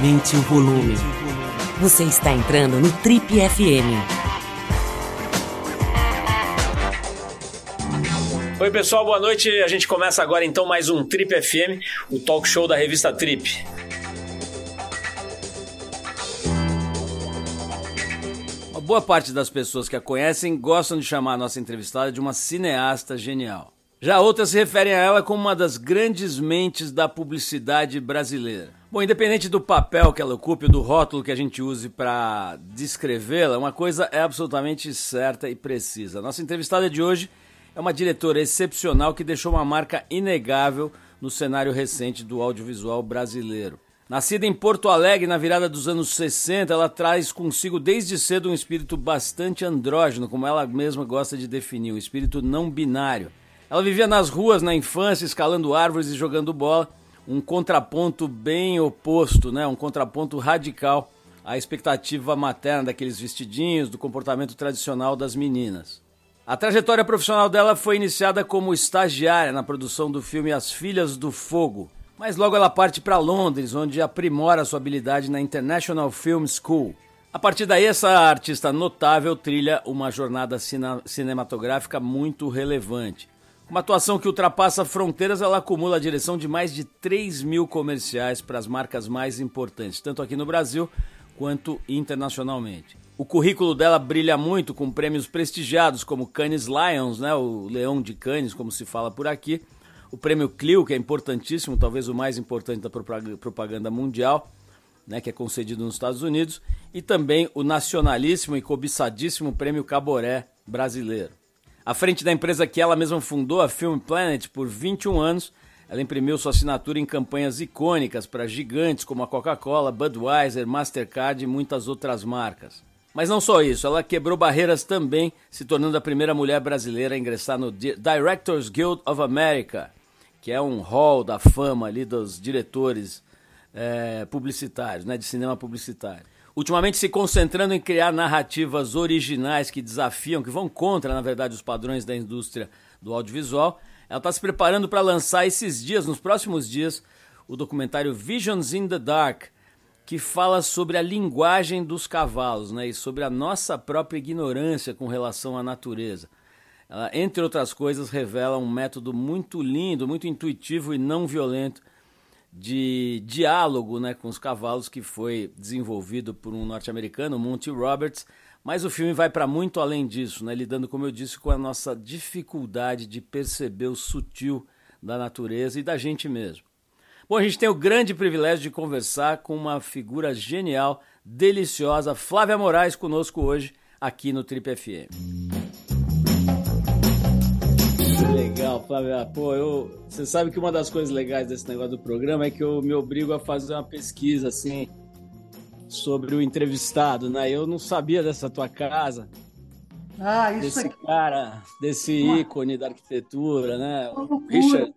Aumente o volume. Você está entrando no Trip FM. Oi, pessoal, boa noite. A gente começa agora então mais um Trip FM, o talk show da revista Trip. Uma boa parte das pessoas que a conhecem gostam de chamar a nossa entrevistada de uma cineasta genial. Já outras se referem a ela como uma das grandes mentes da publicidade brasileira. Bom, independente do papel que ela ocupe, do rótulo que a gente use para descrevê-la, uma coisa é absolutamente certa e precisa. Nossa entrevistada de hoje é uma diretora excepcional que deixou uma marca inegável no cenário recente do audiovisual brasileiro. Nascida em Porto Alegre na virada dos anos 60, ela traz consigo desde cedo um espírito bastante andrógeno, como ela mesma gosta de definir, um espírito não binário. Ela vivia nas ruas na infância, escalando árvores e jogando bola, um contraponto bem oposto, né? um contraponto radical à expectativa materna daqueles vestidinhos, do comportamento tradicional das meninas. A trajetória profissional dela foi iniciada como estagiária na produção do filme As Filhas do Fogo, mas logo ela parte para Londres, onde aprimora sua habilidade na International Film School. A partir daí, essa artista notável trilha uma jornada cinematográfica muito relevante. Uma atuação que ultrapassa fronteiras, ela acumula a direção de mais de 3 mil comerciais para as marcas mais importantes, tanto aqui no Brasil quanto internacionalmente. O currículo dela brilha muito com prêmios prestigiados como Cannes Lions, né, o Leão de Cannes, como se fala por aqui, o prêmio Clio, que é importantíssimo, talvez o mais importante da propaganda mundial, né, que é concedido nos Estados Unidos, e também o nacionalíssimo e cobiçadíssimo prêmio Caboré brasileiro. À frente da empresa que ela mesma fundou, a Film Planet, por 21 anos, ela imprimiu sua assinatura em campanhas icônicas para gigantes como a Coca-Cola, Budweiser, Mastercard e muitas outras marcas. Mas não só isso, ela quebrou barreiras também, se tornando a primeira mulher brasileira a ingressar no Directors Guild of America, que é um hall da fama ali dos diretores é, publicitários, né, de cinema publicitário ultimamente se concentrando em criar narrativas originais que desafiam, que vão contra, na verdade, os padrões da indústria do audiovisual. Ela está se preparando para lançar esses dias, nos próximos dias, o documentário Visions in the Dark, que fala sobre a linguagem dos cavalos né, e sobre a nossa própria ignorância com relação à natureza. Ela, entre outras coisas, revela um método muito lindo, muito intuitivo e não violento de diálogo né, com os cavalos que foi desenvolvido por um norte-americano, Monty Roberts, mas o filme vai para muito além disso, né, lidando, como eu disse, com a nossa dificuldade de perceber o sutil da natureza e da gente mesmo. Bom, a gente tem o grande privilégio de conversar com uma figura genial, deliciosa, Flávia Moraes, conosco hoje aqui no Trip FM. Legal, Flávio. Ah, pô, eu, você sabe que uma das coisas legais desse negócio do programa é que eu me obrigo a fazer uma pesquisa assim sobre o entrevistado, né? Eu não sabia dessa tua casa. Ah, isso desse aqui. cara, desse ícone da arquitetura, né? Richard.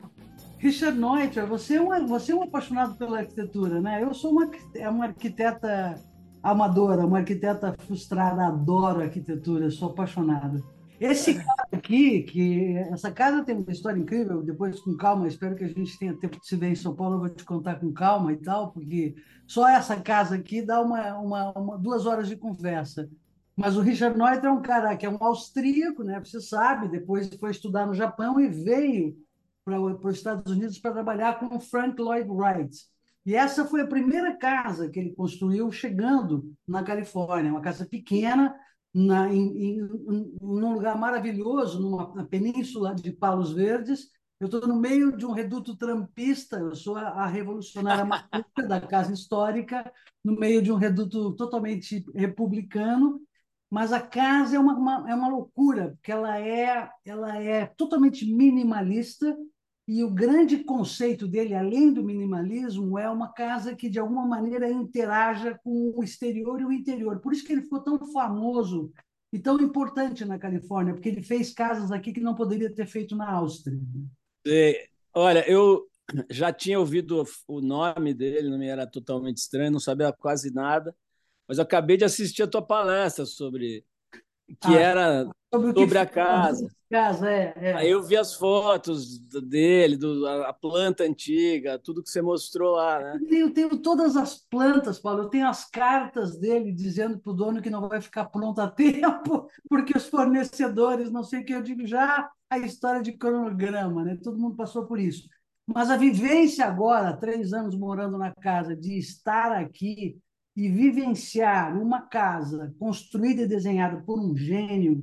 Richard Neuter, você é, um, você é um apaixonado pela arquitetura, né? Eu sou uma, é uma arquiteta amadora, uma arquiteta frustrada, adoro arquitetura, sou apaixonada. Esse cara aqui, que essa casa tem uma história incrível, depois com calma, espero que a gente tenha tempo de se ver em São Paulo, eu vou te contar com calma e tal, porque só essa casa aqui dá uma, uma, uma duas horas de conversa. Mas o Richard Neuter é um cara que é um austríaco, né? Você sabe, depois foi estudar no Japão e veio para os Estados Unidos para trabalhar com o Frank Lloyd Wright. E essa foi a primeira casa que ele construiu chegando na Califórnia, uma casa pequena, na, em, em, num lugar maravilhoso, numa na península de Palos Verdes. Eu estou no meio de um reduto trampista, eu sou a, a revolucionária da Casa Histórica, no meio de um reduto totalmente republicano, mas a casa é uma, uma, é uma loucura, porque ela é, ela é totalmente minimalista, e o grande conceito dele, além do minimalismo, é uma casa que, de alguma maneira, interaja com o exterior e o interior. Por isso que ele ficou tão famoso e tão importante na Califórnia, porque ele fez casas aqui que não poderia ter feito na Áustria. É, olha, eu já tinha ouvido o nome dele, não me era totalmente estranho, não sabia quase nada, mas eu acabei de assistir a tua palestra sobre que ah, era sobre, sobre a casa. casa é, é. Aí eu vi as fotos dele, do, a planta antiga, tudo que você mostrou lá, né? Eu tenho, tenho todas as plantas, Paulo. Eu tenho as cartas dele dizendo para o dono que não vai ficar pronto a tempo, porque os fornecedores, não sei o que eu digo já, a história de cronograma, né? Todo mundo passou por isso. Mas a vivência agora, três anos morando na casa, de estar aqui e vivenciar uma casa construída e desenhada por um gênio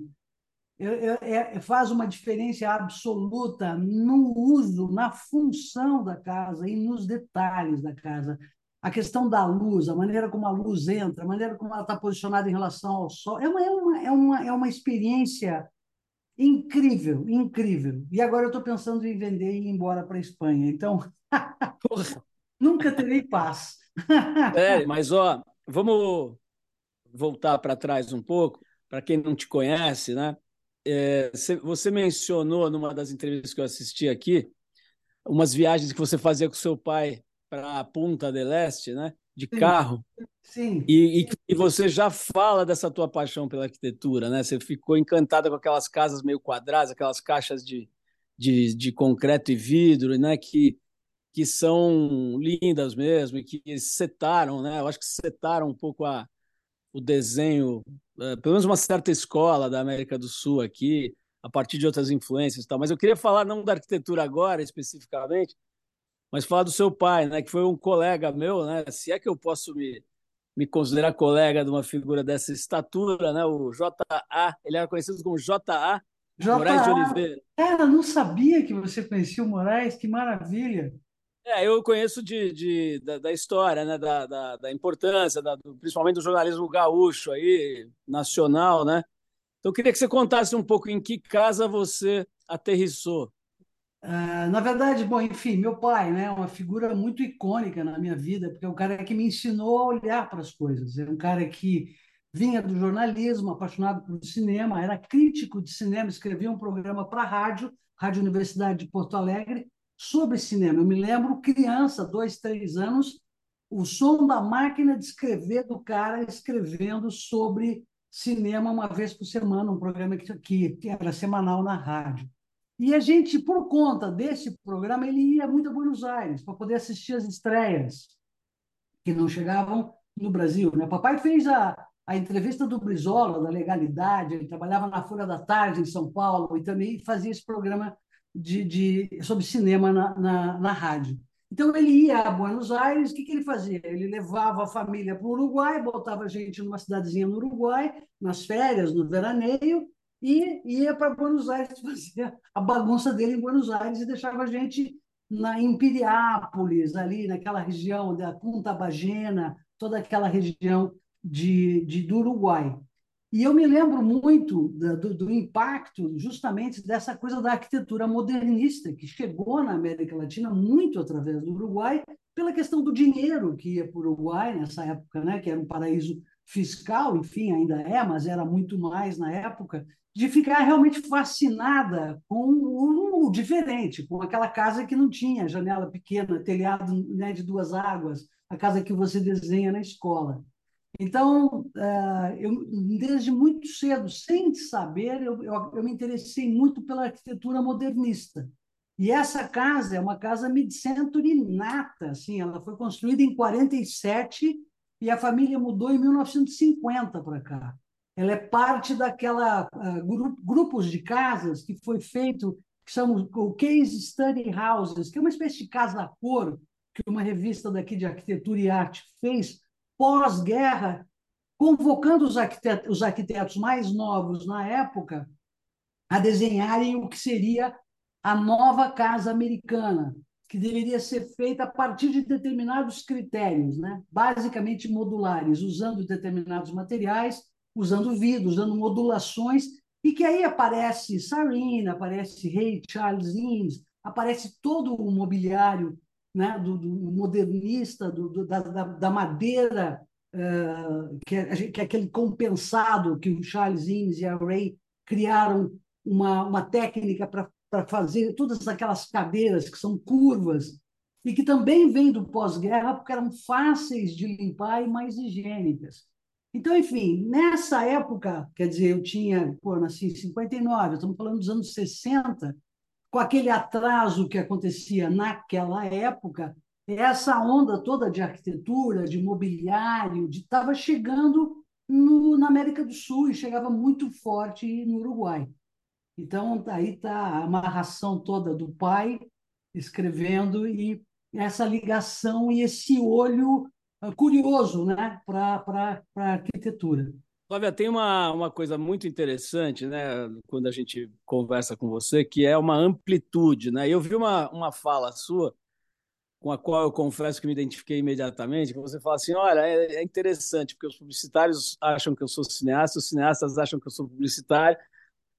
é, faz uma diferença absoluta no uso, na função da casa e nos detalhes da casa. A questão da luz, a maneira como a luz entra, a maneira como ela está posicionada em relação ao sol, é uma, é uma, é uma, é uma experiência incrível, incrível. E agora eu estou pensando em vender e ir embora para a Espanha. Então, nunca terei paz. É, mas ó, vamos voltar para trás um pouco, para quem não te conhece, né? É, você mencionou numa das entrevistas que eu assisti aqui umas viagens que você fazia com seu pai para a Punta del Este, né? De carro. Sim. E, e, e, você já fala dessa tua paixão pela arquitetura, né? Você ficou encantada com aquelas casas meio quadradas, aquelas caixas de, de, de concreto e vidro, né? Que, que são lindas mesmo e que setaram, né? Eu acho que setaram um pouco a, o desenho, é, pelo menos uma certa escola da América do Sul aqui, a partir de outras influências e tal. Mas eu queria falar não da arquitetura agora, especificamente, mas falar do seu pai, né? Que foi um colega meu, né? Se é que eu posso me me considerar colega de uma figura dessa estatura, né? O J.A., ele era conhecido como J.A. Moraes de Oliveira. Cara, não sabia que você conhecia o Moraes, que maravilha. É, eu conheço de, de da, da, história, né? da, da, da importância, da, do, principalmente do jornalismo gaúcho aí, nacional, né? Então, eu queria que você contasse um pouco em que casa você aterrissou. Uh, na verdade, bom, enfim, meu pai, né, uma figura muito icônica na minha vida, porque é um cara que me ensinou a olhar para as coisas. É um cara que vinha do jornalismo, apaixonado por cinema, era crítico de cinema, escrevia um programa para a rádio, Rádio Universidade de Porto Alegre, sobre cinema. Eu me lembro, criança, dois, três anos, o som da máquina de escrever do cara escrevendo sobre cinema uma vez por semana, um programa que, que era semanal na rádio. E a gente, por conta desse programa, ele ia muito a Buenos Aires para poder assistir as estreias que não chegavam no Brasil. Né? Papai fez a, a entrevista do Brizola, da legalidade, ele trabalhava na Folha da Tarde, em São Paulo, e também fazia esse programa de, de, sobre cinema na, na, na rádio. Então, ele ia a Buenos Aires, o que, que ele fazia? Ele levava a família para o Uruguai, botava a gente numa cidadezinha no Uruguai, nas férias, no veraneio, e ia para Buenos Aires fazer a bagunça dele em Buenos Aires e deixava a gente na Imperiápolis, ali naquela região da Punta Bagena, toda aquela região de, de, do Uruguai. E eu me lembro muito do, do, impacto justamente dessa coisa da arquitetura modernista, que chegou na América Latina muito através do Uruguai, pela questão do dinheiro que ia para o Uruguai nessa época, né, que era um paraíso fiscal, enfim, ainda é, mas era muito mais na época, de ficar realmente fascinada com o diferente, com aquela casa que não tinha janela pequena, telhado né, de duas águas, a casa que você desenha na escola. Então, eh, eu, desde muito cedo, sem saber, eu, eu, eu me interessei muito pela arquitetura modernista. E essa casa é uma casa mid-century nata, assim, ela foi construída em 47 e a família mudou em 1950 para cá. Ela é parte daquela uh, grupos de casas que foi feito, que são o Case Study Houses, que é uma espécie de casa-cor que uma revista daqui de arquitetura e arte fez pós-guerra, convocando os arquitetos, os arquitetos mais novos na época a desenharem o que seria a nova casa americana, que deveria ser feita a partir de determinados critérios, né? basicamente modulares, usando determinados materiais, usando vidro, usando modulações, e que aí aparece Sarina, aparece Ray Charles Eames, aparece todo o mobiliário né, do, do modernista, do, do, da, da, madeira, uh, que, é, que é aquele compensado que o Charles Eames e a Ray criaram uma, uma técnica para fazer todas aquelas cadeiras que são curvas e que também vêm do pós-guerra porque eram fáceis de limpar e mais higiênicas. Então, enfim, nessa época, quer dizer, eu tinha, pô, nasci em 59, estamos falando dos anos 60, com aquele atraso que acontecia naquela época, essa onda toda de arquitetura, de mobiliário, estava chegando no, na América do Sul e chegava muito forte no Uruguai. Então, aí está a amarração toda do pai escrevendo e essa ligação e esse olho ah, curioso né, para a arquitetura. Flávia, tem uma, uma coisa muito interessante, né, quando a gente conversa com você, que é uma amplitude. Né? Eu vi uma, uma fala sua, com a qual eu confesso que me identifiquei imediatamente, que você fala assim, olha, é, é interessante, porque os publicitários acham que eu sou cineasta, os cineastas acham que eu sou publicitário,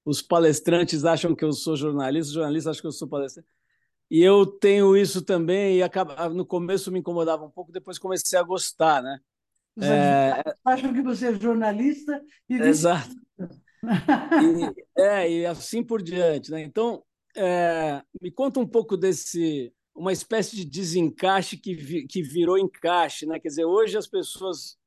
os palestrantes acham que eu sou jornalista, os jornalistas acham que eu sou palestrante. E eu tenho isso também, e acaba, no começo me incomodava um pouco, depois comecei a gostar, né? Os é... acham que você é jornalista e Exato. e, é, e assim por diante, né? Então, é, me conta um pouco desse uma espécie de desencaixe que, vi, que virou encaixe, né? Quer dizer, hoje as pessoas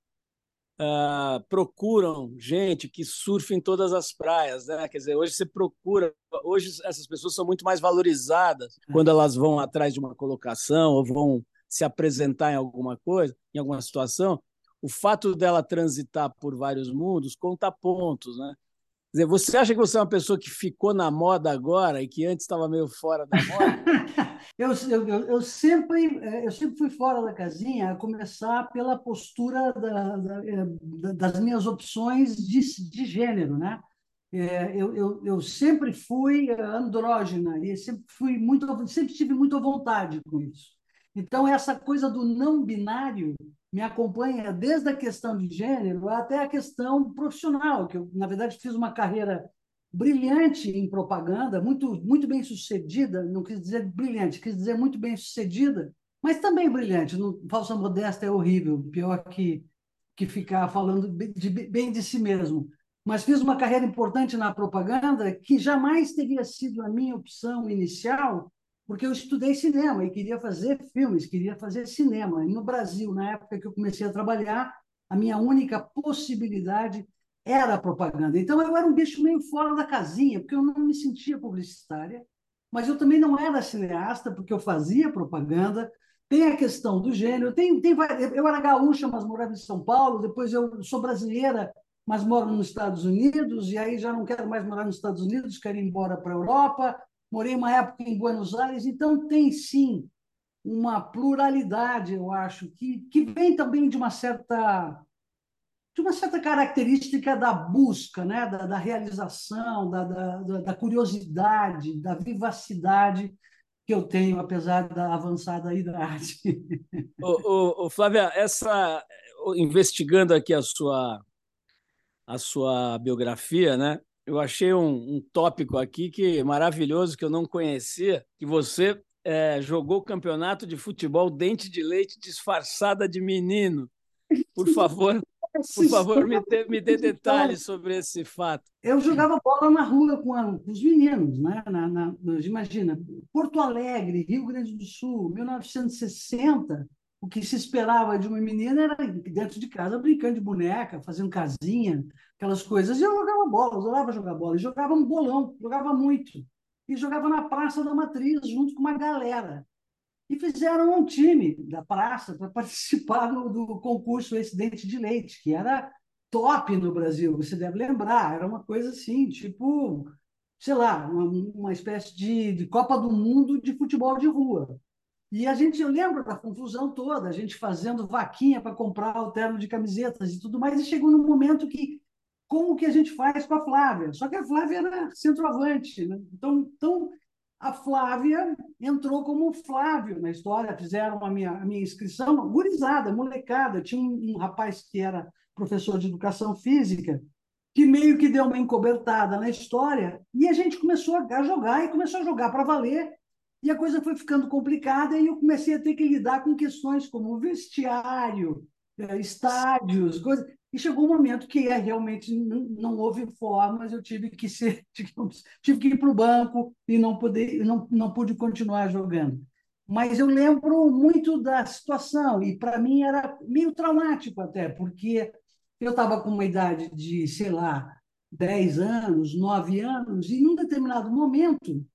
uh, procuram gente que surfa em todas as praias, né? Quer dizer, hoje você procura, hoje essas pessoas são muito mais valorizadas quando elas vão atrás de uma colocação ou vão se apresentar em alguma coisa, em alguma situação. O fato dela transitar por vários mundos conta pontos, né? Quer dizer, você acha que você é uma pessoa que ficou na moda agora e que antes estava meio fora da moda? eu, eu, eu, sempre, eu sempre fui fora da casinha, a começar pela postura da, da, das minhas opções de, de gênero, né? É, eu, eu, eu sempre fui andrógena e sempre fui muito, sempre tive muita vontade com isso. Então essa coisa do não binário me acompanha desde a questão de gênero até a questão profissional, que eu, na verdade, fiz uma carreira brilhante em propaganda, muito, muito bem sucedida, não quis dizer brilhante, quis dizer muito bem sucedida, mas também brilhante. Falsa modéstia é horrível, pior que, que ficar falando de, bem de si mesmo. Mas fiz uma carreira importante na propaganda que jamais teria sido a minha opção inicial porque eu estudei cinema e queria fazer filmes, queria fazer cinema. E no Brasil, na época que eu comecei a trabalhar, a minha única possibilidade era a propaganda. Então eu era um bicho meio fora da casinha, porque eu não me sentia publicitária, mas eu também não era cineasta, porque eu fazia propaganda. Tem a questão do gênero, tem, tem eu era gaúcha, mas morava em São Paulo, depois eu sou brasileira, mas moro nos Estados Unidos, e aí já não quero mais morar nos Estados Unidos, quero ir embora para a Europa, morei uma época em Buenos Aires, então tem sim uma pluralidade, eu acho, que, que vem também de uma certa de uma certa característica da busca, né? da, da realização, da, da, da, curiosidade, da vivacidade que eu tenho, apesar da avançada idade. Ô, ô, Flávia, essa, investigando aqui a sua, a sua biografia, né? Eu achei um, um, tópico aqui que maravilhoso que eu não conhecia, que você é, jogou campeonato de futebol dente de leite disfarçada de menino. Por favor, por favor, me dê, me dê detalhes sobre esse fato. Eu jogava bola na rua com, a, com os meninos, né? Na, na, imagina, Porto Alegre, Rio Grande do Sul, 1960 o que se esperava de uma menina era dentro de casa brincando de boneca, fazendo casinha, aquelas coisas. E eu jogava bola, eu adorava jogar bola. E jogava um bolão, jogava muito. E jogava na Praça da Matriz, junto com uma galera. E fizeram um time da praça para participar do, do concurso Esse Dente de Leite, que era top no Brasil, você deve lembrar. Era uma coisa assim, tipo, sei lá, uma, uma espécie de, de Copa do Mundo de futebol de rua. E a gente, eu lembro da confusão toda, a gente fazendo vaquinha para comprar o terno de camisetas e tudo mais, e chegou num momento que, como que a gente faz com a Flávia? Só que a Flávia era centroavante, né? então, então a Flávia entrou como Flávio na história, fizeram a minha, a minha inscrição, gurizada, molecada, tinha um, um rapaz que era professor de educação física, que meio que deu uma encobertada na história, e a gente começou a jogar, e começou a jogar para valer, e a coisa foi ficando complicada e eu comecei a ter que lidar com questões como vestiário, eh, estádios, coisas. E chegou um momento que é, realmente não, houve formas, eu tive que ser, digamos, tive que ir para o banco e não poder, não, não pude continuar jogando. Mas eu lembro muito da situação e para mim era meio traumático até, porque Eu estava com uma idade de, sei lá, 10 anos, 9 anos, e em um determinado momento,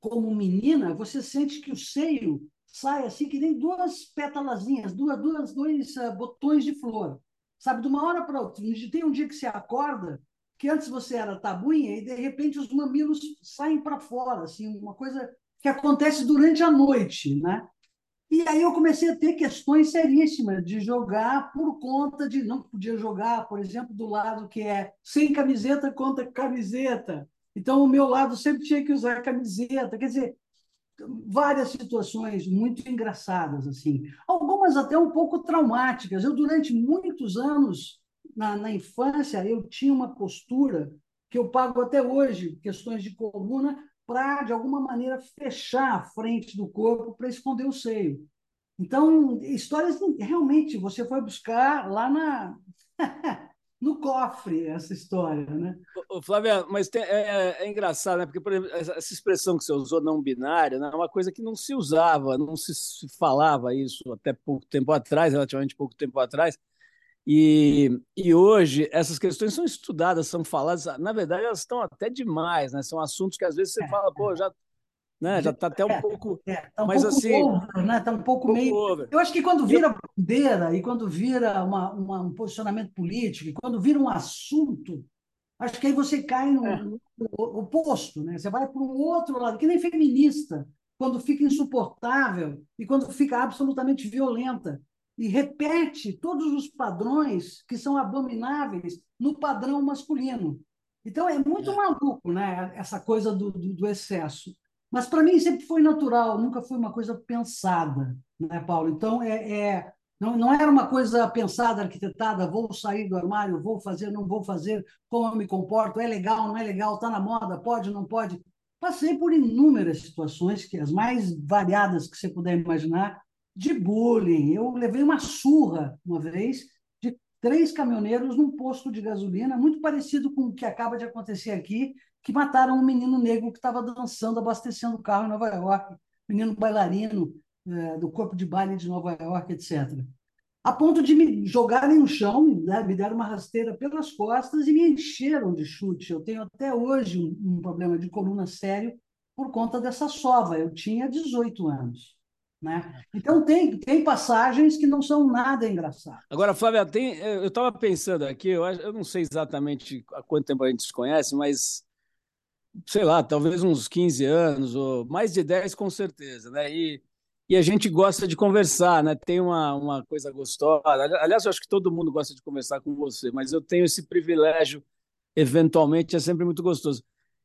como menina, você sente que o seio sai assim que nem duas pétalazinhas, duas, duas, dois uh, botões de flor. Sabe, de uma hora para outra. Tem um dia que você acorda, que antes você era tabuinha, e de repente os mamilos saem para fora, assim, uma coisa que acontece durante a noite, né? E aí eu comecei a ter questões seríssimas de jogar por conta de não podia jogar, por exemplo, do lado que é sem camiseta contra camiseta. Então o meu lado sempre tinha que usar camiseta. Quer dizer, várias situações muito engraçadas assim, algumas até um pouco traumáticas. Eu durante muitos anos na, na infância eu tinha uma postura que eu pago até hoje, questões de coluna, para, de alguma maneira, fechar a frente do corpo para esconder o seio. Então, histórias realmente você foi buscar lá na no cofre essa história, né? Ô, Flávia, mas tem, é, é, engraçado, né? Porque, por exemplo, essa expressão que você usou, não binário, né? é uma coisa que não se usava, não se falava isso até pouco tempo atrás, relativamente pouco tempo atrás. E, e hoje essas questões são estudadas, são faladas, na verdade elas estão até demais, né? São assuntos que às vezes você é, fala, pô, já né? Já está até um é, pouco. É, tá um mas pouco assim. Over, né? Tá um pouco, um pouco meio. Over. Eu acho que quando vira bandeira e quando vira uma, uma, um posicionamento político, e quando vira um assunto, acho que aí você cai no, é. no oposto, né? Você vai para um outro lado, que nem feminista, quando fica insuportável e quando fica absolutamente violenta e repete todos os padrões que são abomináveis no padrão masculino. Então é muito é. maluco, né? Essa coisa do, do, do excesso. Mas para mim sempre foi natural, nunca foi uma coisa pensada, né, Paulo? Então é, é não, não era uma coisa pensada, arquitetada, vou sair do armário, vou fazer, não vou fazer, como eu me comporto, é legal, não é legal, está na moda, pode, não pode. Passei por inúmeras situações, que as mais variadas que você puder imaginar, de bullying. Eu levei uma surra uma vez de três caminhoneiros num posto de gasolina, muito parecido com o que acaba de acontecer aqui, que mataram um menino negro que estava dançando, abastecendo o carro em Nova York, menino bailarino é, do corpo de baile de Nova York, etc. A ponto de me jogarem no chão, né, me deram uma rasteira pelas costas e me encheram de chute. Eu tenho até hoje um, um problema de coluna sério por conta dessa sova. Eu tinha 18 anos. Né? Então, tem, tem passagens que não são nada engraçadas. Agora, Flávia, tem, eu estava pensando aqui, eu, eu não sei exatamente há quanto tempo a gente se conhece, mas sei lá, talvez uns 15 anos, ou mais de 10 com certeza, né? E, e a gente gosta de conversar, né? Tem uma, uma coisa gostosa. Aliás, eu acho que todo mundo gosta de conversar com você, mas eu tenho esse privilégio, eventualmente, é sempre muito gostoso.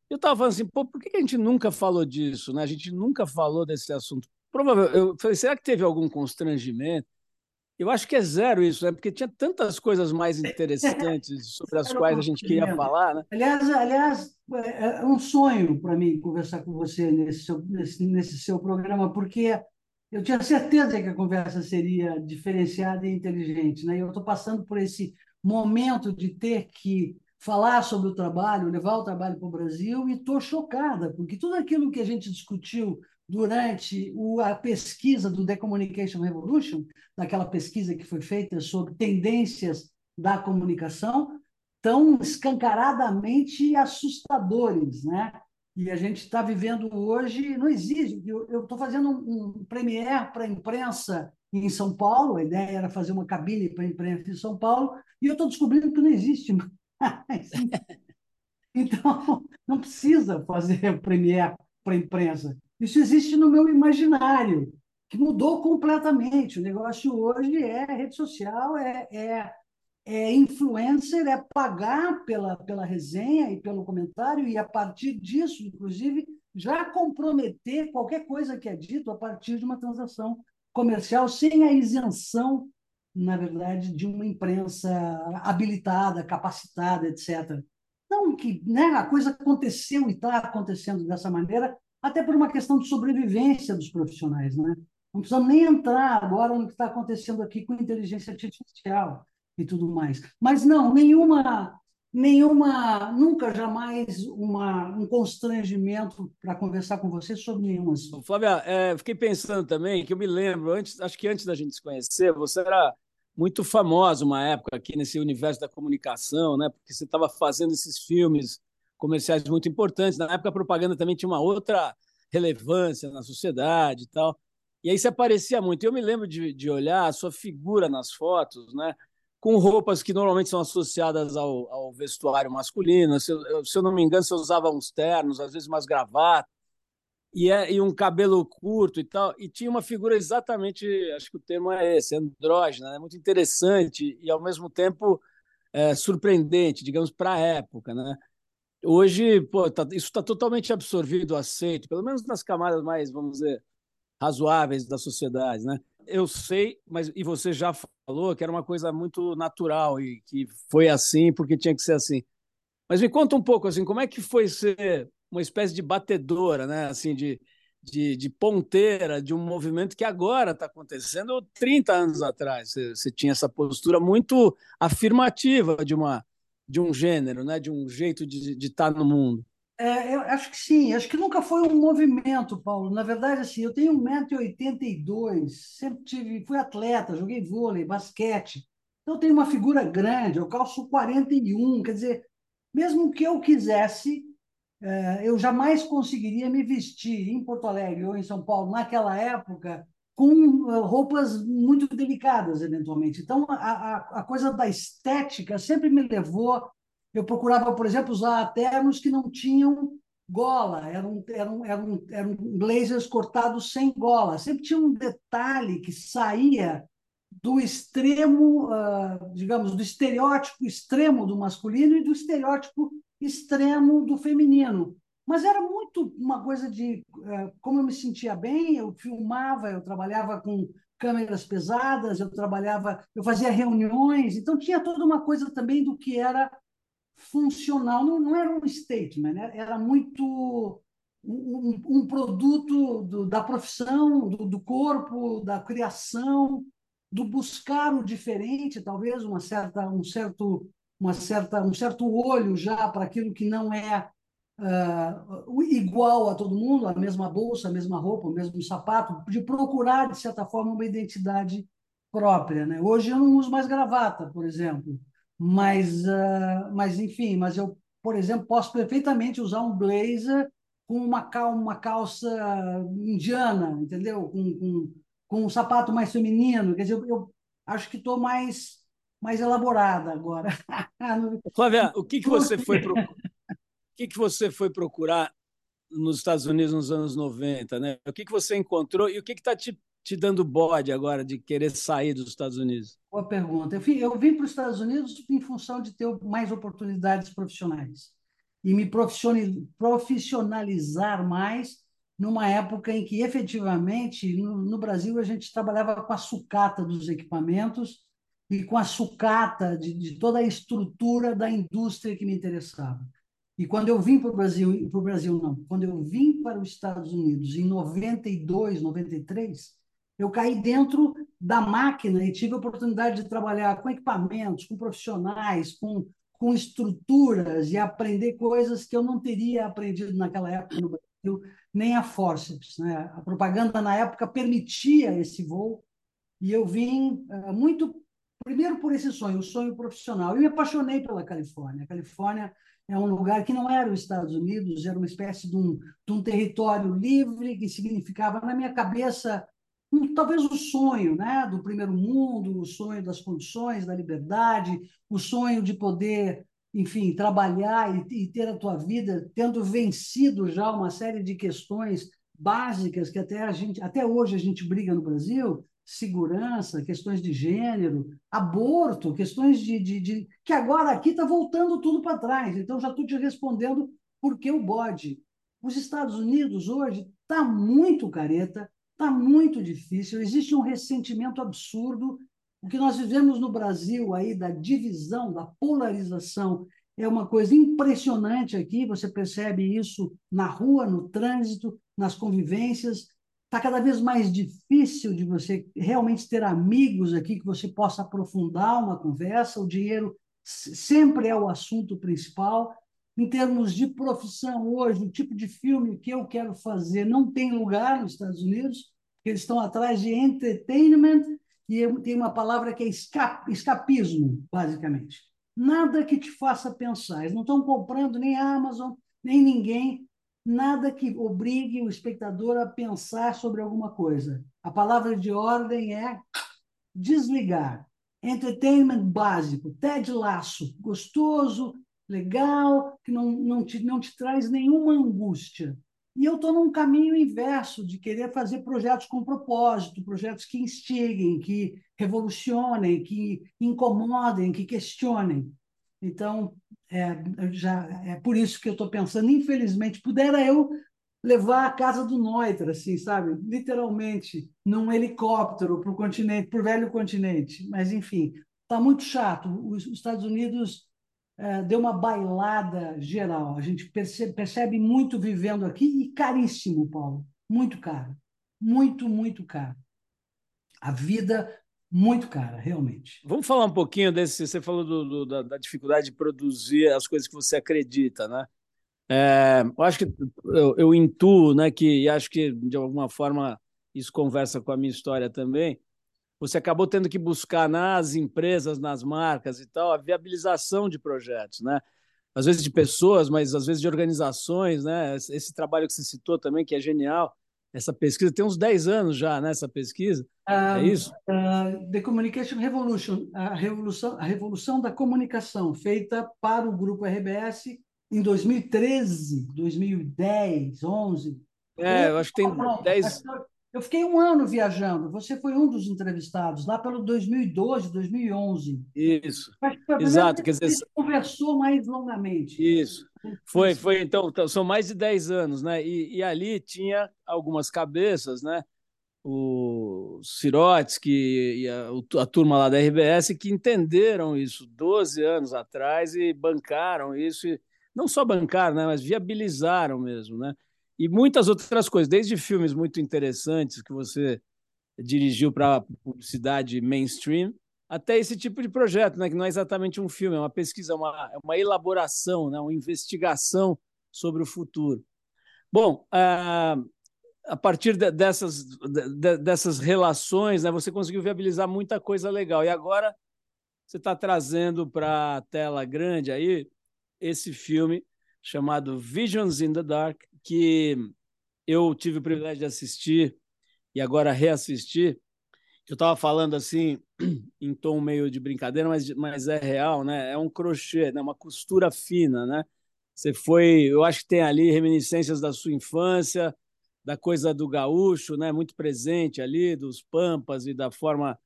Eu estava falando assim, pô, por que a gente nunca falou disso, né? A gente nunca falou desse assunto Provavelmente, eu falei, será que teve algum constrangimento? Eu acho que é zero isso, né? Porque tinha tantas coisas mais interessantes sobre as quais a gente queria falar, né? Aliás, aliás, é, é um sonho para mim conversar com você nesse seu, nesse, nesse seu programa, porque eu tinha certeza que a conversa seria diferenciada e inteligente, né? Eu estou passando por esse momento de ter que falar sobre o trabalho, levar o trabalho para o Brasil, e estou chocada, porque tudo aquilo que a gente discutiu durante a pesquisa do The Communication Revolution, daquela pesquisa que foi feita sobre tendências da comunicação, tão escancaradamente assustadores, né? E a gente está vivendo hoje, não existe. Eu estou fazendo um, um premiere para a imprensa em São Paulo, a ideia era fazer uma cabine para a imprensa em São Paulo, e eu estou descobrindo que não existe mais. Então, não precisa fazer premiere para a imprensa. Isso existe no meu imaginário, que mudou completamente. O negócio hoje é rede social, é, é, é influencer, é pagar pela, pela resenha e pelo comentário, e a partir disso, inclusive, já comprometer qualquer coisa que é dito a partir de uma transação comercial sem a isenção, na verdade, de uma imprensa habilitada, capacitada, etc. Então, que né, a coisa aconteceu e está acontecendo dessa maneira, até por uma questão de sobrevivência dos profissionais. Né? Não precisamos nem entrar agora no que está acontecendo aqui com inteligência artificial e tudo mais. Mas não, nenhuma, nenhuma, nunca, jamais uma, um constrangimento para conversar com você sobre nenhuma Flávia, é, fiquei pensando também que eu me lembro, antes, acho que antes da gente se conhecer, você era muito famosa uma época aqui nesse universo da comunicação, né? Porque você estava fazendo esses filmes comerciais muito importantes. Na época a propaganda também tinha uma outra relevância na sociedade e tal. E aí você aparecia muito. Eu me lembro de, de olhar a sua figura nas fotos, né? com roupas que normalmente são associadas ao, ao vestuário masculino. Se eu, se eu, não me engano, você usava uns ternos, às vezes umas gravatas, e, é, e um cabelo curto e tal. E tinha uma figura exatamente, acho que o termo é esse, andrógena, né? muito interessante e, ao mesmo tempo, é, surpreendente, digamos, para a época. Né? Hoje, pô, tá, isso está totalmente absorvido, aceito, pelo menos nas camadas mais, vamos dizer, razoáveis da sociedade, né? Eu sei, mas e você já falou que era uma coisa muito natural e que foi assim porque tinha que ser assim. Mas me conta um pouco assim, como é que foi ser uma espécie de batedora, né? Assim, de, de, de ponteira de um movimento que agora está acontecendo 30 anos atrás. Você, você, tinha essa postura muito afirmativa de uma de um gênero, né? De um jeito de, de estar tá no mundo. É, eu acho que sim, acho que nunca foi um movimento, Paulo. Na verdade, assim, eu tenho 1,82m, sempre tive, fui atleta, joguei vôlei, basquete. Então, eu tenho uma figura grande, eu calço 41, quer dizer, mesmo que eu quisesse, é, eu jamais conseguiria me vestir em Porto Alegre ou em São Paulo, naquela época, com é, roupas muito delicadas, eventualmente. Então, a, a, a coisa da estética sempre me levou eu procurava, por exemplo, usar ternos que não tinham gola, eram, eram, eram, eram blazers cortados sem gola. Sempre tinha um detalhe que saía do extremo, uh, digamos, do estereótipo extremo do masculino e do estereótipo extremo do feminino. Mas era muito uma coisa de uh, como eu me sentia bem, eu filmava, eu trabalhava com câmeras pesadas, eu trabalhava, eu fazia reuniões, então tinha toda uma coisa também do que era funcional, não, não era um statement, né? era muito um, um produto do, da profissão, do, do, corpo, da criação, do buscar o diferente, talvez uma certa, um certo, uma certa, um certo olho já para aquilo que não é uh, igual a todo mundo, a mesma bolsa, a mesma roupa, o mesmo sapato, de procurar de certa forma uma identidade própria, né? Hoje eu não uso mais gravata, por exemplo. Mas, uh, mas enfim, mas eu, por exemplo, posso perfeitamente usar um blazer com uma, cal, uma calça indiana, entendeu? Com, com, com um sapato mais feminino. Quer dizer, eu, eu acho que estou mais, mais elaborada agora. Flávia, o que, que você foi pro... que, que você foi procurar nos Estados Unidos nos anos 90, né? O que, que você encontrou e o que está te te dando bode agora de querer sair dos Estados Unidos? Boa pergunta. Eu vim, eu vim para os Estados Unidos em função de ter mais oportunidades profissionais e me profissionalizar mais numa época em que, efetivamente, no, no Brasil, a gente trabalhava com a sucata dos equipamentos e com a sucata de, de toda a estrutura da indústria que me interessava. E quando eu vim para o Brasil, para o Brasil não, quando eu vim para os Estados Unidos em 92, 93, eu caí dentro da máquina e tive a oportunidade de trabalhar com equipamentos, com profissionais, com, com estruturas e aprender coisas que eu não teria aprendido naquela época no Brasil, nem a forceps. Né? A propaganda, na época, permitia esse voo e eu vim uh, muito, primeiro por esse sonho, o sonho profissional. E me apaixonei pela Califórnia. A Califórnia é um lugar que não era os Estados Unidos, era uma espécie de um, de um território livre que significava, na minha cabeça, um, talvez o sonho né, do primeiro mundo, o sonho das condições, da liberdade, o sonho de poder, enfim, trabalhar e, e ter a tua vida tendo vencido já uma série de questões básicas que até, a gente, até hoje a gente briga no Brasil, segurança, questões de gênero, aborto, questões de, de, de que agora aqui está voltando tudo para trás. Então já estou te respondendo por que o bode. Os Estados Unidos hoje está muito careta, Está muito difícil, existe um ressentimento absurdo. O que nós vivemos no Brasil aí da divisão, da polarização, é uma coisa impressionante aqui. Você percebe isso na rua, no trânsito, nas convivências. Está cada vez mais difícil de você realmente ter amigos aqui que você possa aprofundar uma conversa. O dinheiro sempre é o assunto principal. Em termos de profissão, hoje, o tipo de filme que eu quero fazer não tem lugar nos Estados Unidos eles estão atrás de entertainment e tem uma palavra que é escapismo, basicamente. Nada que te faça pensar. Eles não estão comprando nem a Amazon, nem ninguém, nada que obrigue o espectador a pensar sobre alguma coisa. A palavra de ordem é desligar. Entertainment básico, Ted Laço, gostoso, legal, que não, não, te, não te traz nenhuma angústia. E eu estou num caminho inverso de querer fazer projetos com propósito, projetos que instiguem, que revolucionem, que incomodem, que questionem. Então, é, já, é por isso que eu estou pensando, infelizmente, pudera eu levar a casa do Neutra, assim, sabe? Literalmente, num helicóptero para o continente, para o velho continente. Mas, enfim, está muito chato. Os Estados Unidos é, deu uma bailada geral. A gente percebe, percebe muito vivendo aqui e caríssimo, Paulo. Muito caro. Muito, muito caro. A vida muito cara, realmente. Vamos falar um pouquinho desse. Você falou do, do, da, da, dificuldade de produzir as coisas que você acredita, né? É, eu acho que eu, eu intuo, né, que e acho que de alguma forma isso conversa com a minha história também você acabou tendo que buscar nas empresas, nas marcas e tal, a viabilização de projetos, né? Às vezes de pessoas, mas às vezes de organizações, né? Esse trabalho que você citou também, que é genial, essa pesquisa tem uns 10 anos já, né? Essa pesquisa, é isso? Uh, The Communication Revolution, a revolução, a revolução da comunicação, feita para o grupo RBS em 2013, 2010, 11. É, eu acho que tem 10... Eu fiquei um ano viajando. Você foi um dos entrevistados, lá pelo 2012, 2011. Isso. Exato. Quer dizer, conversou mais longamente. Isso. Foi, foi então, então, são mais de 10 anos, né? E, e ali tinha algumas cabeças, né? O Sirotsky e a, a turma lá da RBS que entenderam isso 12 anos atrás e bancaram isso. E, não só bancaram, né? Mas viabilizaram mesmo, né? e muitas outras coisas, desde filmes muito interessantes que você dirigiu para publicidade mainstream, até esse tipo de projeto, né, que não é exatamente um filme, é uma pesquisa, é uma, é uma elaboração, né, uma investigação sobre o futuro. Bom, a, a partir de, dessas, de, dessas relações, né, você conseguiu viabilizar muita coisa legal. E agora você está trazendo para a tela grande aí esse filme chamado Visions in the Dark, que eu tive o privilégio de assistir e agora reassistir. Eu estava falando assim, em tom meio de brincadeira, mas, mas é real, né? É um crochê, né? uma costura fina, né? Você foi, eu acho que tem ali reminiscências da sua infância, da coisa do gaúcho, né? Muito presente ali, dos pampas e da forma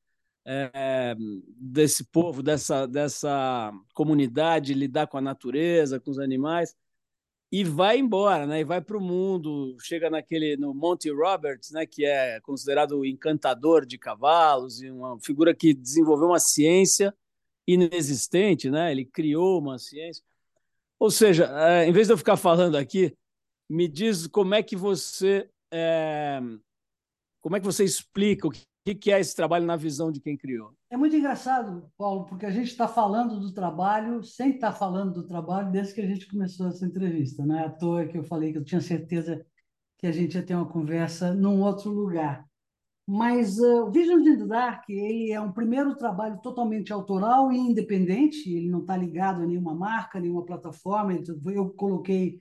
é, desse povo, dessa, dessa comunidade lidar com a natureza, com os animais e vai embora, né? E vai para o mundo, chega naquele no Monty Roberts, né? Que é considerado o encantador de cavalos e uma figura que desenvolveu uma ciência inexistente, né? Ele criou uma ciência. Ou seja, é, em vez de eu ficar falando aqui, me diz como é que você é, como é que você explica o que que, que é esse trabalho na visão de quem criou? É muito engraçado, Paulo, porque a gente está falando do trabalho sem estar tá falando do trabalho desde que a gente começou essa entrevista. Não é à toa que eu falei que eu tinha certeza que a gente ia ter uma conversa num outro lugar. Mas uh, o Vision in the Dark ele é um primeiro trabalho totalmente autoral e independente, ele não está ligado a nenhuma marca, nenhuma plataforma. Eu coloquei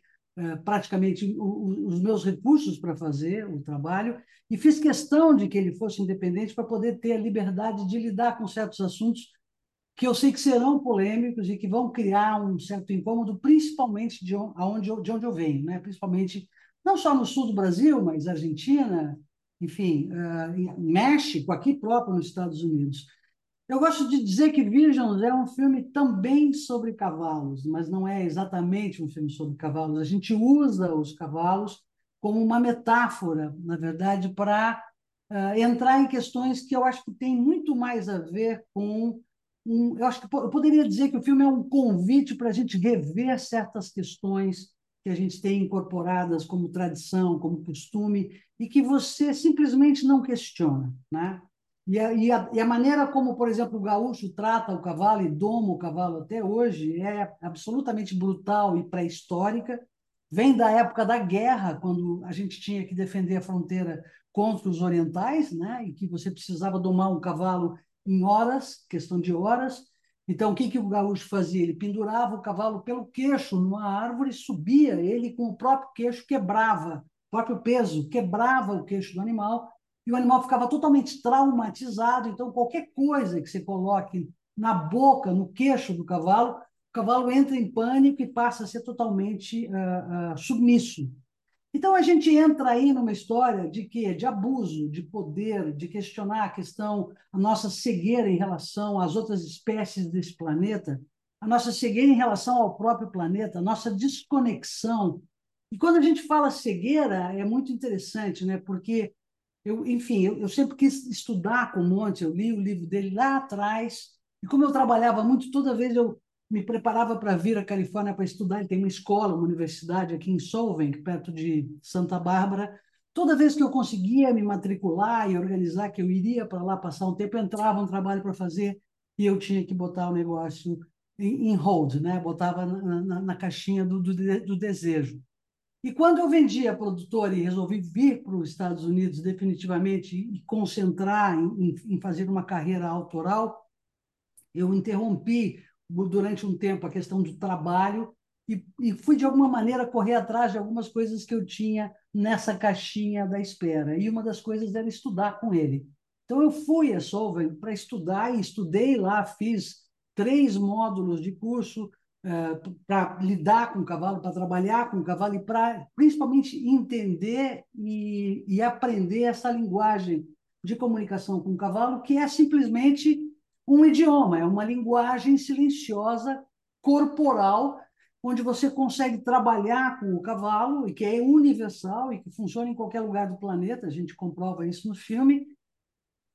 praticamente o, os meus recursos para fazer o trabalho e fiz questão de que ele fosse independente para poder ter a liberdade de lidar com certos assuntos que eu sei que serão polêmicos e que vão criar um certo incômodo, principalmente de onde, eu, de onde eu venho, né? principalmente não só no sul do Brasil, mas Argentina, enfim, uh, México, aqui próprio nos Estados Unidos. Eu gosto de dizer que Visions é um filme também sobre cavalos, mas não é exatamente um filme sobre cavalos. A gente usa os cavalos como uma metáfora, na verdade, para uh, entrar em questões que eu acho que tem muito mais a ver com um, eu acho que eu poderia dizer que o filme é um convite para a gente rever certas questões que a gente tem incorporadas como tradição, como costume, e que você simplesmente não questiona. Né? E a, e, a, e a, maneira como, por exemplo, o gaúcho trata o cavalo e doma o cavalo até hoje é absolutamente brutal e pré-histórica, vem da época da guerra, quando a gente tinha que defender a fronteira contra os orientais, né? E que você precisava domar um cavalo em horas, questão de horas. Então, o que, que o gaúcho fazia? Ele pendurava o cavalo pelo queixo numa árvore, subia ele com o próprio queixo, quebrava, o próprio peso, quebrava o queixo do animal, e o animal ficava totalmente traumatizado. Então, qualquer coisa que você coloque na boca, no queixo do cavalo, o cavalo entra em pânico e passa a ser totalmente uh, uh, submisso. Então a gente entra aí numa história de quê? De abuso, de poder, de questionar a questão, a nossa cegueira em relação às outras espécies desse planeta, a nossa cegueira em relação ao próprio planeta, a nossa desconexão. E quando a gente fala cegueira, é muito interessante, né? Porque eu, enfim, eu, eu sempre quis estudar com o Monte, eu li o livro dele lá atrás, e como eu trabalhava muito, toda vez eu me preparava para vir à Califórnia para estudar. Ele tem uma escola, uma universidade aqui em Solvang, perto de Santa Bárbara. Toda vez que eu conseguia me matricular e organizar que eu iria para lá passar um tempo, entrava um trabalho para fazer e eu tinha que botar o negócio em, hold, né? botava na, na, na caixinha do, do, do, desejo. E quando eu vendi a produtora e resolvi vir para os Estados Unidos definitivamente e concentrar em, em fazer uma carreira autoral, eu interrompi durante um tempo a questão do trabalho e, e, fui de alguma maneira correr atrás de algumas coisas que eu tinha nessa caixinha da espera. E uma das coisas era estudar com ele. Então eu fui a Solvang para estudar e estudei lá, fiz três módulos de curso para lidar com o cavalo, para trabalhar com o cavalo e para principalmente entender e, e aprender essa linguagem de comunicação com o cavalo, que é simplesmente um idioma, é uma linguagem silenciosa, corporal, onde você consegue trabalhar com o cavalo e que é universal e que funciona em qualquer lugar do planeta. A gente comprova isso no filme.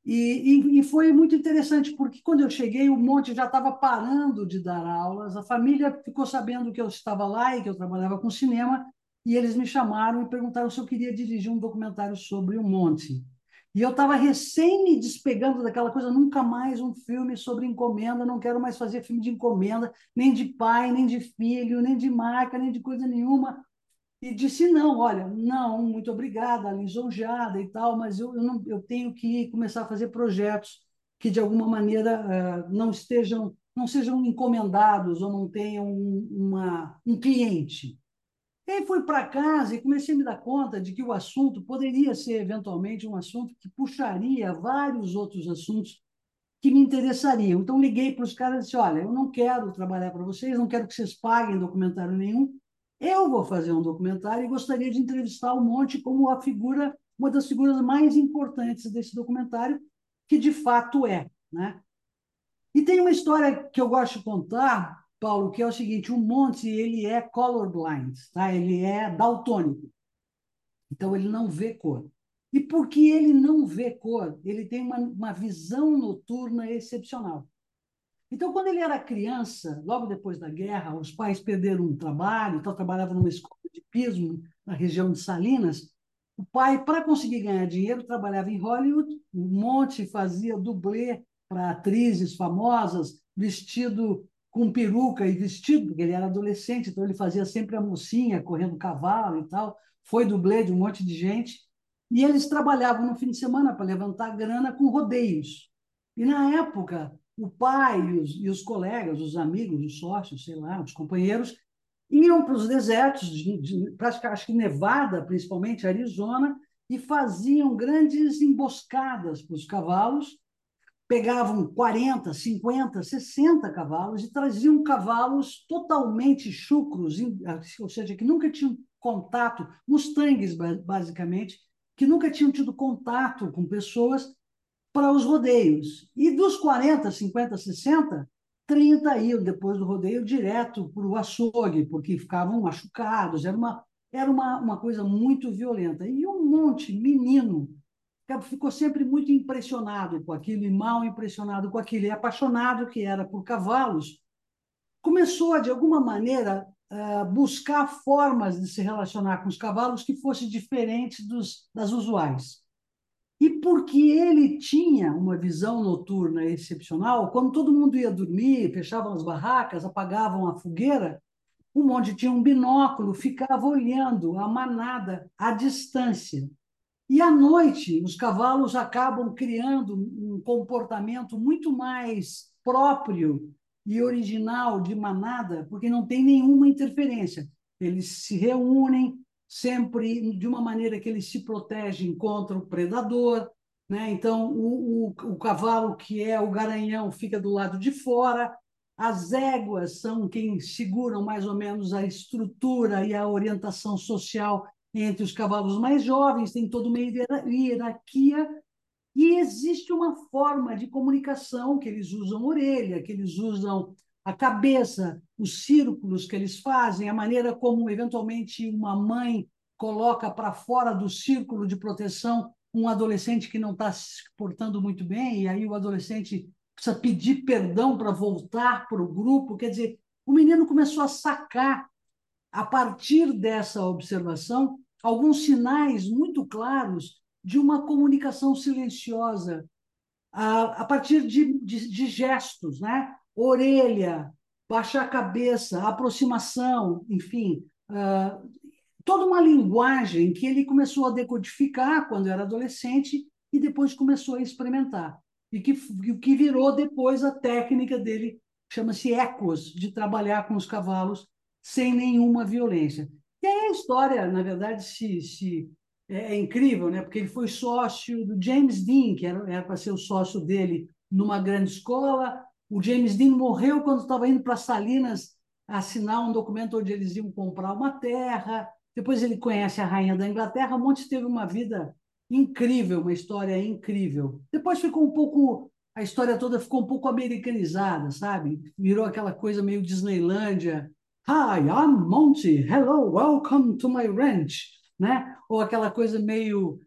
E, e, e foi muito interessante, porque quando eu cheguei, o Monte já estava parando de dar aulas, a família ficou sabendo que eu estava lá e que eu trabalhava com cinema, e eles me chamaram e perguntaram se eu queria dirigir um documentário sobre o Monte. E eu estava recém me despegando daquela coisa, nunca mais um filme sobre encomenda, não quero mais fazer filme de encomenda, nem de pai, nem de filho, nem de marca, nem de coisa nenhuma. E disse, não, olha, não, muito obrigada, lisonjeada e tal, mas eu, eu, não, eu tenho que começar a fazer projetos que, de alguma maneira, uh, não estejam, não sejam encomendados ou não tenham uma, um cliente. E aí fui para casa e comecei a me dar conta de que o assunto poderia ser, eventualmente, um assunto que puxaria vários outros assuntos que me interessariam. Então, liguei para os caras e disse, olha, eu não quero trabalhar para vocês, não quero que vocês paguem documentário nenhum, eu vou fazer um documentário e gostaria de entrevistar o Monte como a figura, uma das figuras mais importantes desse documentário, que de fato é. Né? E tem uma história que eu gosto de contar, Paulo, que é o seguinte: o Monte ele é colorblind, tá? Ele é daltônico. Então ele não vê cor. E porque ele não vê cor, ele tem uma, uma visão noturna excepcional. Então, quando ele era criança, logo depois da guerra, os pais perderam um trabalho, então trabalhava numa escola de pismo na região de Salinas. O pai, para conseguir ganhar dinheiro, trabalhava em Hollywood. O Monte fazia dublê para atrizes famosas, vestido com peruca e vestido, porque ele era adolescente, então ele fazia sempre a mocinha correndo cavalo e tal. Foi dublê de um monte de gente. E eles trabalhavam no fim de semana para levantar grana com rodeios. E na época, o pai e os, e os colegas, os amigos, os sócios, sei lá, os companheiros, iam para os desertos, de, de, acho que Nevada, principalmente Arizona, e faziam grandes emboscadas para os cavalos pegavam 40, 50, 60 cavalos e traziam cavalos totalmente chucros, ou seja, que nunca tinham contato, mustangues basicamente, que nunca tinham tido contato com pessoas para os rodeios. E dos 40, 50, 60, 30 iam depois do rodeio direto para o açougue, porque ficavam machucados, era uma, era uma, uma coisa muito violenta. E um monte, menino, ficou sempre muito impressionado com aquilo e mal impressionado com aquilo, e apaixonado que era por cavalos, começou a, de alguma maneira, eh, buscar formas de se relacionar com os cavalos que fossem diferentes dos, das usuais. Porque ele tinha uma visão noturna excepcional, quando todo mundo ia dormir, fechavam as barracas, apagavam a fogueira, um monte tinha um binóculo, ficava olhando a manada à distância. E à noite, os cavalos acabam criando um comportamento muito mais próprio e original de manada, porque não tem nenhuma interferência. Eles se reúnem sempre de uma maneira que eles se protegem contra o predador. Né? Então, o, o, o cavalo, que é o garanhão, fica do lado de fora, as éguas são quem seguram mais ou menos a estrutura e a orientação social entre os cavalos mais jovens, tem toda uma hierarquia e existe uma forma de comunicação que eles usam orelha, que eles usam a cabeça, os círculos que eles fazem, a maneira como, eventualmente, uma mãe coloca para fora do círculo de proteção um adolescente que não está se portando muito bem, e aí o adolescente precisa pedir perdão para voltar para o grupo. Quer dizer, o menino começou a sacar, a partir dessa observação, alguns sinais muito claros de uma comunicação silenciosa, a, a partir de, de, de gestos, né? Orelha, baixar a cabeça, aproximação, enfim, uh, toda uma linguagem que ele começou a decodificar quando era adolescente e depois começou a experimentar. E que, que virou depois a técnica dele, chama-se ecos, de trabalhar com os cavalos sem nenhuma violência. E aí a história, na verdade, se, se é, é incrível, né? porque ele foi sócio do James Dean, que era para ser o sócio dele numa grande escola, o James Dean morreu quando estava indo para Salinas assinar um documento onde eles iam comprar uma terra. Depois ele conhece a rainha da Inglaterra. Montes teve uma vida incrível, uma história incrível. Depois ficou um pouco a história toda ficou um pouco americanizada, sabe? Virou aquela coisa meio Disneylândia. Hi, I'm Monty. Hello, welcome to my ranch, né? Ou aquela coisa meio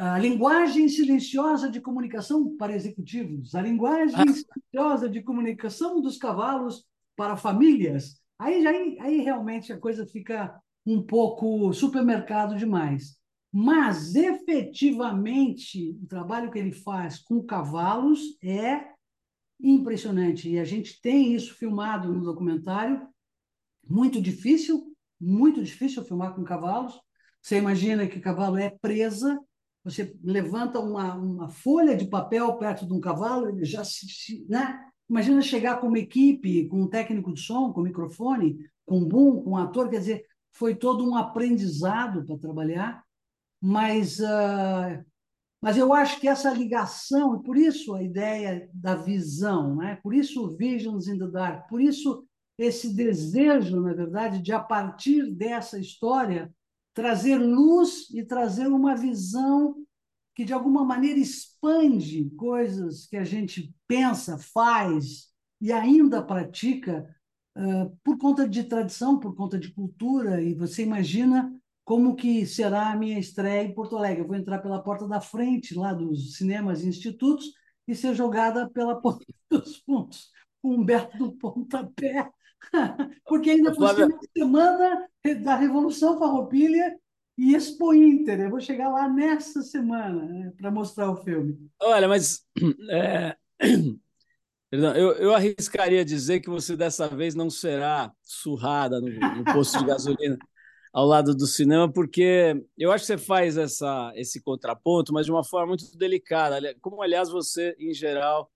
a linguagem silenciosa de comunicação para executivos, a linguagem ah. silenciosa de comunicação dos cavalos para famílias. Aí, aí, aí realmente a coisa fica um pouco supermercado demais. Mas, efetivamente, o trabalho que ele faz com cavalos é impressionante. E a gente tem isso filmado no documentário. Muito difícil, muito difícil filmar com cavalos. Você imagina que o cavalo é presa, você levanta uma, uma folha de papel perto de um cavalo, ele já se, se né? Imagina chegar com uma equipe, com um técnico de som, com microfone, com boom, com um ator, quer dizer, foi todo um aprendizado para trabalhar, mas, uh, mas eu acho que essa ligação, e por isso a ideia da visão, né? por isso Visions in the Dark, por isso esse desejo, na verdade, de a partir dessa história trazer luz e trazer uma visão que, de alguma maneira, expande coisas que a gente pensa, faz e ainda pratica uh, por conta de tradição, por conta de cultura. E você imagina como que será a minha estreia em Porto Alegre. Eu vou entrar pela porta da frente, lá dos cinemas e institutos, e ser jogada pela porta dos fundos, com Humberto do pontapé Porque ainda por cima semana da Revolução Farroupilha e Expo Inter. Eu vou chegar lá nessa semana né, para mostrar o filme. Olha, mas é... Perdão, eu, eu arriscaria dizer que você dessa vez não será surrada no, no posto de gasolina ao lado do cinema, porque eu acho que você faz essa, esse contraponto, mas de uma forma muito delicada. Como, aliás, você, em geral,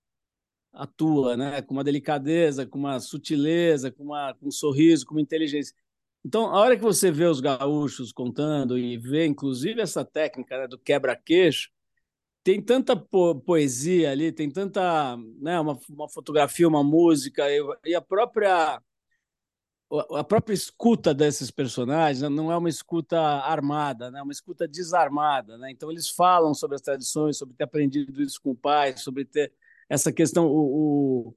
atua, né? com uma delicadeza, com uma sutileza, com, uma, com um sorriso, com uma inteligência. Então, a hora que você vê os gaúchos contando e vê, inclusive, essa técnica né, do quebra-queixo, tem tanta po poesia ali, tem tanta, né, uma, uma fotografia, uma música e, e, a própria a própria escuta desses personagens né, não é uma escuta armada, né, é uma escuta desarmada, né? Então eles falam sobre as tradições, sobre ter aprendido isso com o pai, sobre ter essa questão, o,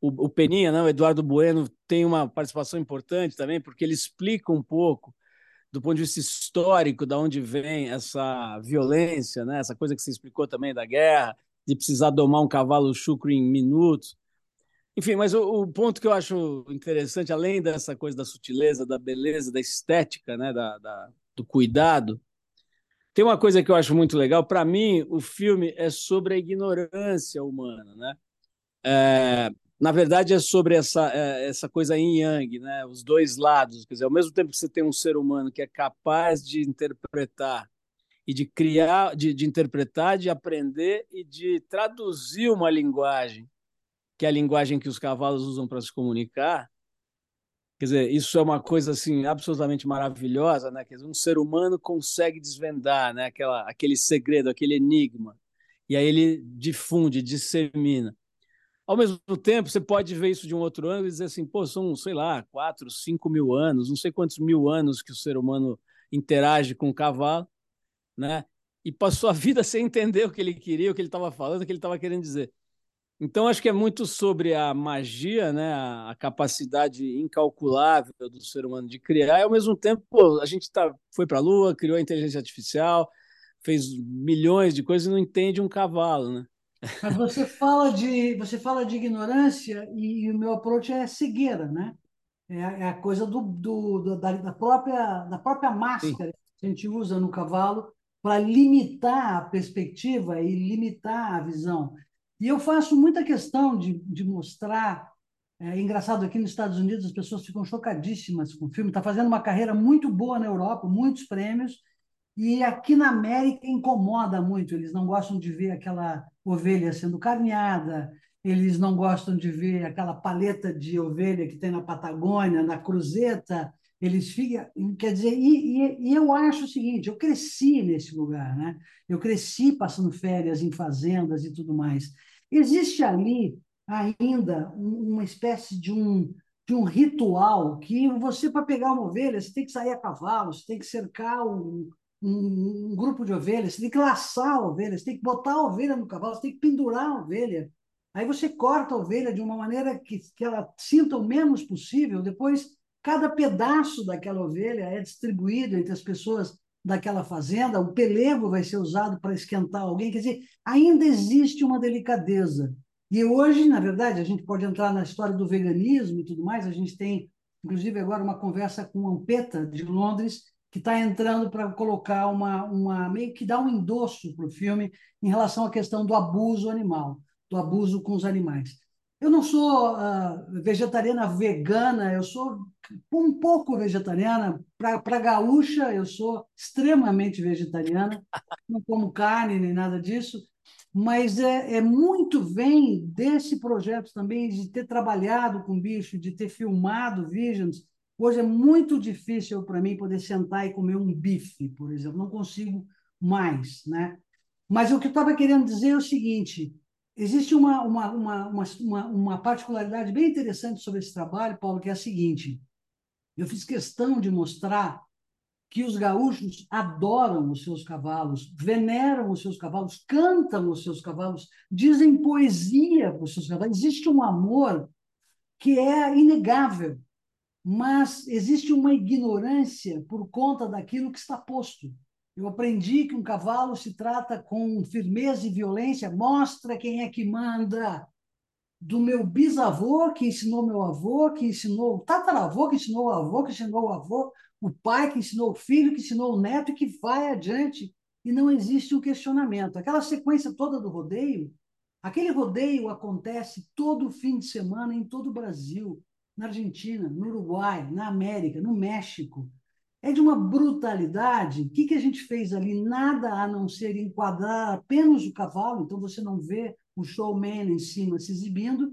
o, o Peninha, né, o Eduardo Bueno, tem uma participação importante também, porque ele explica um pouco do ponto de vista histórico, da onde vem essa violência, né? essa coisa que você explicou também da guerra, de precisar domar um cavalo chucro em minutos. Enfim, mas o, o, ponto que eu acho interessante, além dessa coisa da sutileza, da beleza, da estética, né? da, da do cuidado, tem uma coisa que eu acho muito legal. Para mim, o filme é sobre a ignorância humana, né? É, na verdade, é sobre essa, é, essa coisa yin yang, né? os dois lados. Quer dizer, ao mesmo tempo que você tem um ser humano que é capaz de interpretar e de criar, de, de interpretar, de aprender e de traduzir uma linguagem, que é a linguagem que os cavalos usam para se comunicar, Quer dizer, isso é uma coisa assim absolutamente maravilhosa, né? Quer dizer, um ser humano consegue desvendar, né? Aquela, aquele segredo, aquele enigma, e aí ele difunde, dissemina. Ao mesmo tempo, você pode ver isso de um outro ângulo e dizer assim, pô, são, sei lá, quatro, cinco mil anos, não sei quantos mil anos que o ser humano interage com o cavalo, né? E passou a vida sem entender o que ele queria, o que ele estava falando, o que ele estava querendo dizer. Então, acho que é muito sobre a magia, né? a capacidade incalculável do ser humano de criar, e ao mesmo tempo, pô, a gente tá, foi para a Lua, criou a inteligência artificial, fez milhões de coisas e não entende um cavalo, né? Mas você fala de, você fala de ignorância e, e o meu approach é cegueira, né? É, é a coisa do, do, do da, da, própria, da própria máscara Sim. que a gente usa no cavalo para limitar a perspectiva e limitar a visão. E eu faço muita questão de, de mostrar. É engraçado, aqui nos Estados Unidos as pessoas ficam chocadíssimas com o filme. Está fazendo uma carreira muito boa na Europa, muitos prêmios, e aqui na América incomoda muito. Eles não gostam de ver aquela ovelha sendo carneada, eles não gostam de ver aquela paleta de ovelha que tem na Patagônia, na Cruzeta. Eles ficam. Quer dizer, e, e, e eu acho o seguinte: eu cresci nesse lugar, né? Eu cresci passando férias em fazendas e tudo mais. Existe ali ainda uma espécie de um, de um ritual que você, para pegar uma ovelha, você tem que sair a cavalo, você tem que cercar um, um, um, grupo de ovelhas, você tem que laçar a ovelha, você tem que botar a ovelha no cavalo, você tem que pendurar a ovelha. Aí você corta a ovelha de uma maneira que, que ela sinta o menos possível. Depois, cada pedaço daquela ovelha é distribuído entre as pessoas daquela fazenda, o pelego vai ser usado para esquentar alguém. Quer dizer, ainda existe uma delicadeza. E hoje, na verdade, a gente pode entrar na história do veganismo e tudo mais. A gente tem, inclusive, agora uma conversa com Ampeta, de Londres, que está entrando para colocar uma, uma. meio que dar um endosso para o filme em relação à questão do abuso animal, do abuso com os animais. Eu não sou uh, vegetariana vegana, eu sou um pouco vegetariana. Para gaúcha, eu sou extremamente vegetariana, não como carne nem nada disso, mas é, é muito vem desse projeto também de ter trabalhado com bicho, de ter filmado Visions. Hoje é muito difícil para mim poder sentar e comer um bife, por exemplo, não consigo mais, né? Mas o que eu estava querendo dizer é o seguinte: Existe uma, uma, uma, uma, uma particularidade bem interessante sobre esse trabalho, Paulo, que é a seguinte: eu fiz questão de mostrar que os gaúchos adoram os seus cavalos, veneram os seus cavalos, cantam os seus cavalos, dizem poesia para os seus cavalos. Existe um amor que é inegável, mas existe uma ignorância por conta daquilo que está posto. Eu aprendi que um cavalo se trata com firmeza e violência, mostra quem é que manda. Do meu bisavô, que ensinou meu avô, que ensinou o tataravô, que ensinou o avô, que ensinou o avô, o pai que ensinou o filho, que ensinou o neto e que vai adiante. E não existe um questionamento. Aquela sequência toda do rodeio, aquele rodeio acontece todo fim de semana em todo o Brasil, na Argentina, no Uruguai, na América, no México é de uma brutalidade. O que, que a gente fez ali? Nada a não ser enquadrar apenas o cavalo, então você não vê o showman em cima se exibindo,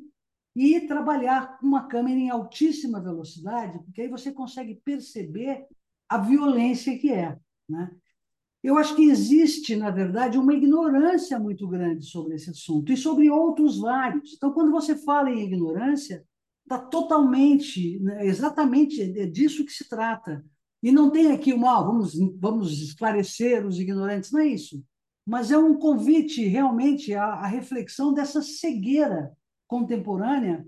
e trabalhar com uma câmera em altíssima velocidade, porque aí você consegue perceber a violência que é. Né? Eu acho que existe, na verdade, uma ignorância muito grande sobre esse assunto e sobre outros vários. Então, quando você fala em ignorância, está totalmente, né, exatamente é disso que se trata. E não tem aqui uma, ah, vamos, vamos esclarecer os ignorantes, não é isso. Mas é um convite realmente à, à reflexão dessa cegueira contemporânea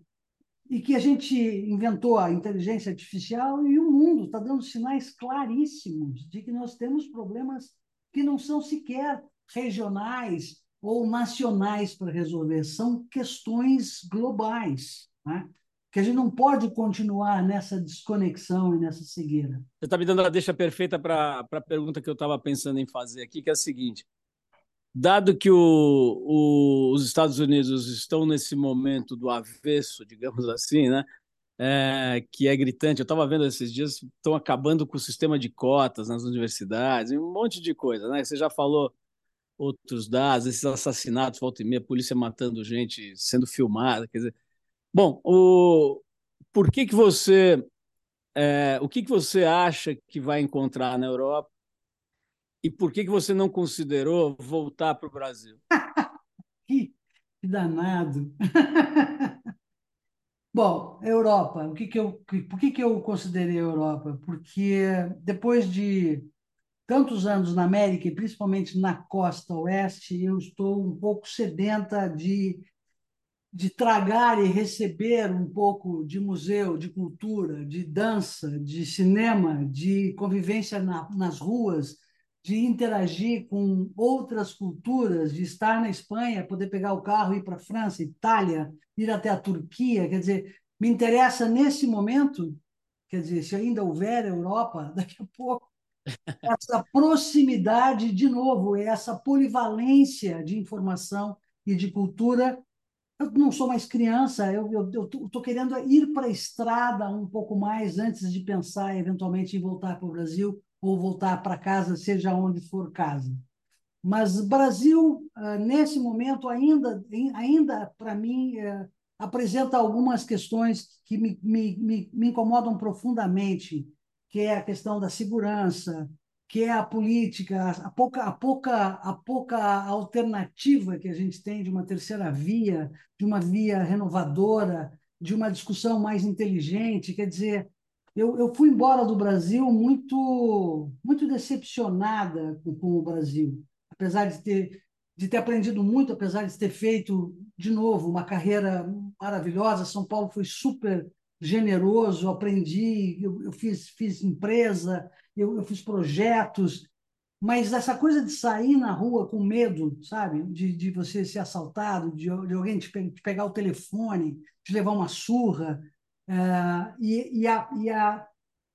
e que a gente inventou a inteligência artificial e o mundo está dando sinais claríssimos de que nós temos problemas que não são sequer regionais ou nacionais para resolver, são questões globais. Né? Que a gente não pode continuar nessa desconexão e nessa cegueira. Você está me dando a deixa perfeita para a pergunta que eu estava pensando em fazer aqui, que é a seguinte: dado que o, o, os Estados Unidos estão nesse momento do avesso, digamos assim, né? É, que é gritante. Eu estava vendo esses dias, estão acabando com o sistema de cotas nas universidades, um monte de coisa, né? Você já falou outros dados, esses assassinatos, volta e meia, polícia matando gente, sendo filmada, quer dizer. Bom, o, por que que você, é, o que que você acha que vai encontrar na Europa e por que que você não considerou voltar para o Brasil? que, danado! Bom, Europa, o que que eu, por que que eu considerei Europa? Porque depois de tantos anos na América, e principalmente na costa oeste, eu estou um pouco sedenta de, de tragar e receber um pouco de museu, de cultura, de dança, de cinema, de convivência na, nas ruas, de interagir com outras culturas, de estar na Espanha, poder pegar o carro e ir para a França, Itália, ir até a Turquia. Quer dizer, me interessa nesse momento, quer dizer, se ainda houver Europa, daqui a pouco, essa proximidade, de novo, essa polivalência de informação e de cultura. Eu não sou mais criança, eu estou querendo ir para a estrada um pouco mais antes de pensar eventualmente em voltar para o Brasil ou voltar para casa, seja onde for casa. Mas Brasil, ah, nesse momento, ainda, ainda para mim, eh, apresenta algumas questões que me, me, me, me incomodam profundamente que é a questão da segurança, que é a política, a pouca, a pouca, a pouca alternativa que a gente tem de uma terceira via, de uma via renovadora, de uma discussão mais inteligente. Quer dizer, eu, eu fui embora do Brasil muito, muito decepcionada com, com o Brasil, apesar de ter, de ter aprendido muito, apesar de ter feito, de novo, uma carreira maravilhosa. São Paulo foi super generoso, aprendi, eu, eu fiz, fiz empresa, eu, eu, fiz projetos, mas essa coisa de sair na rua com medo, sabe, de, de você ser assaltado, de, de alguém te, pe pegar o telefone, de levar uma surra, é, e, e, a, e a,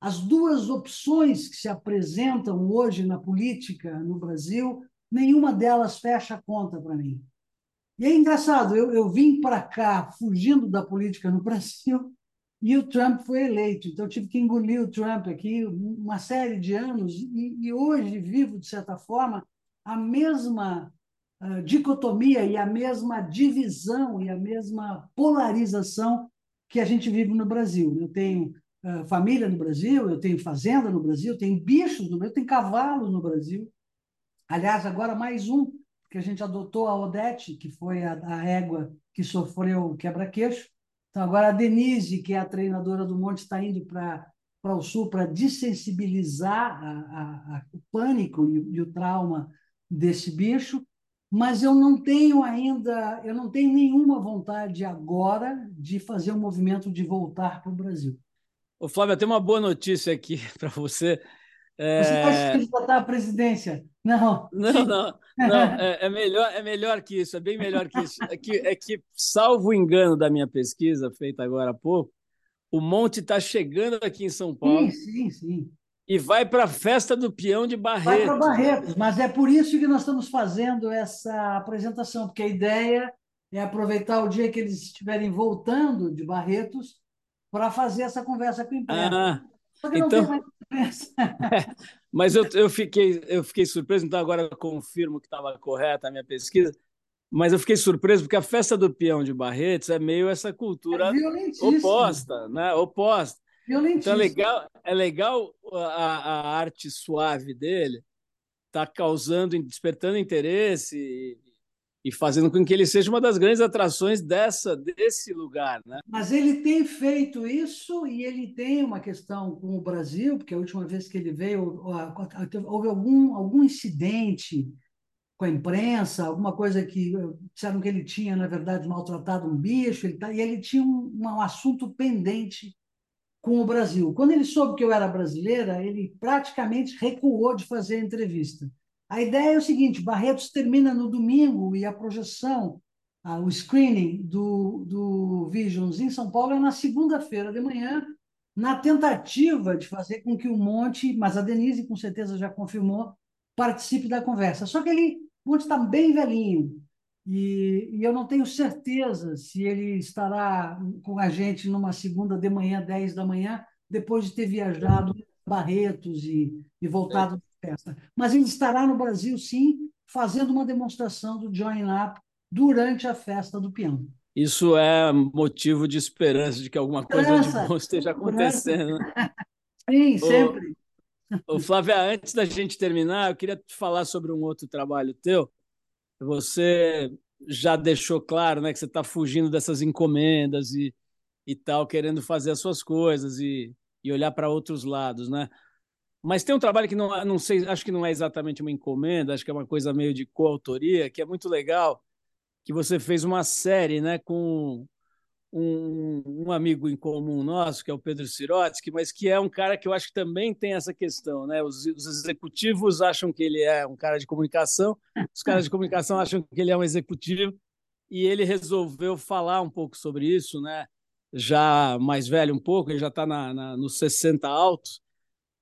as duas opções que se apresentam hoje na política no Brasil, nenhuma delas fecha a conta para mim. E é engraçado, eu, eu vim para cá fugindo da política no Brasil e o Trump foi eleito. Então, tive que engolir o Trump aqui uma série de anos, e, e hoje vivo, de certa forma, a mesma uh, dicotomia e a mesma divisão e a mesma polarização que a gente vive no Brasil. Eu tenho uh, família no Brasil, eu tenho fazenda no Brasil, eu tenho bichos no Brasil, eu tenho cavalo no Brasil. Aliás, agora mais um, que a gente adotou a Odete, que foi a, a égua que sofreu quebra-queixo, então, agora a Denise, que é a treinadora do Monte, está indo para o Sul para dessensibilizar a, a, a, o pânico e, e, o trauma desse bicho, mas eu não tenho ainda, eu não tenho nenhuma vontade agora de fazer um movimento de voltar para o Brasil. Ô, Flávio, tem uma boa notícia aqui para você. É... Você está candidatar à presidência? Não. Não, não. não é, é, melhor, é melhor que isso, é bem melhor que isso. É que, é que, salvo o engano da minha pesquisa, feita agora há pouco, o Monte está chegando aqui em São Paulo. Sim, sim, sim. E vai para a festa do peão de Barretos. Vai para Barretos, mas é por isso que nós estamos fazendo essa apresentação, porque a ideia é aproveitar o dia que eles estiverem voltando de Barretos para fazer essa conversa com a imprensa. Ah, Só que então... não tem mais Mas eu, eu, fiquei, eu fiquei surpreso, então agora eu confirmo que estava correta a minha pesquisa. Mas eu fiquei surpreso porque a festa do peão de Barretos é meio essa cultura é oposta, né? Oposta. Então é legal, é legal a, a arte suave dele, tá causando, despertando interesse e fazendo com que ele seja uma das grandes atrações dessa desse lugar, né? Mas ele tem feito isso e ele tem uma questão com o Brasil, porque a última vez que ele veio houve algum algum incidente com a imprensa, alguma coisa que disseram que ele tinha na verdade maltratado um bicho, ele tá, e ele tinha um, um assunto pendente com o Brasil. Quando ele soube que eu era brasileira, ele praticamente recuou de fazer a entrevista. A ideia é o seguinte: Barretos termina no domingo e a projeção, o screening do, do Visions em São Paulo é na segunda-feira de manhã, na tentativa de fazer com que o Monte, mas a Denise com certeza já confirmou, participe da conversa. Só que ele, Monte está bem velhinho. E, e, eu não tenho certeza se ele estará com a gente numa segunda de manhã, 10 da manhã, depois de ter viajado Barretos e, e voltado é. Festa. Mas ele estará no Brasil, sim, fazendo uma demonstração do Join Up durante a festa do peão. Isso é motivo de esperança de que alguma coisa de bom esteja acontecendo. Né? Sim, sempre. Ô, Flávia, antes da gente terminar, eu queria te falar sobre um outro trabalho teu, você já deixou claro né, que você está fugindo dessas encomendas e, e tal, querendo fazer as suas coisas e, e olhar para outros lados, né? Mas tem um trabalho que não, não sei, acho que não é exatamente uma encomenda, acho que é uma coisa meio de coautoria, que é muito legal, que você fez uma série, né, com um, um, amigo em comum nosso, que é o Pedro Sirotsky, mas que é um cara que eu acho que também tem essa questão. Né? Os, os, executivos acham que ele é um cara de comunicação, os caras de comunicação acham que ele é um executivo, e ele resolveu falar um pouco sobre isso, né? já mais velho um pouco, ele já está na, na, nos 60 altos.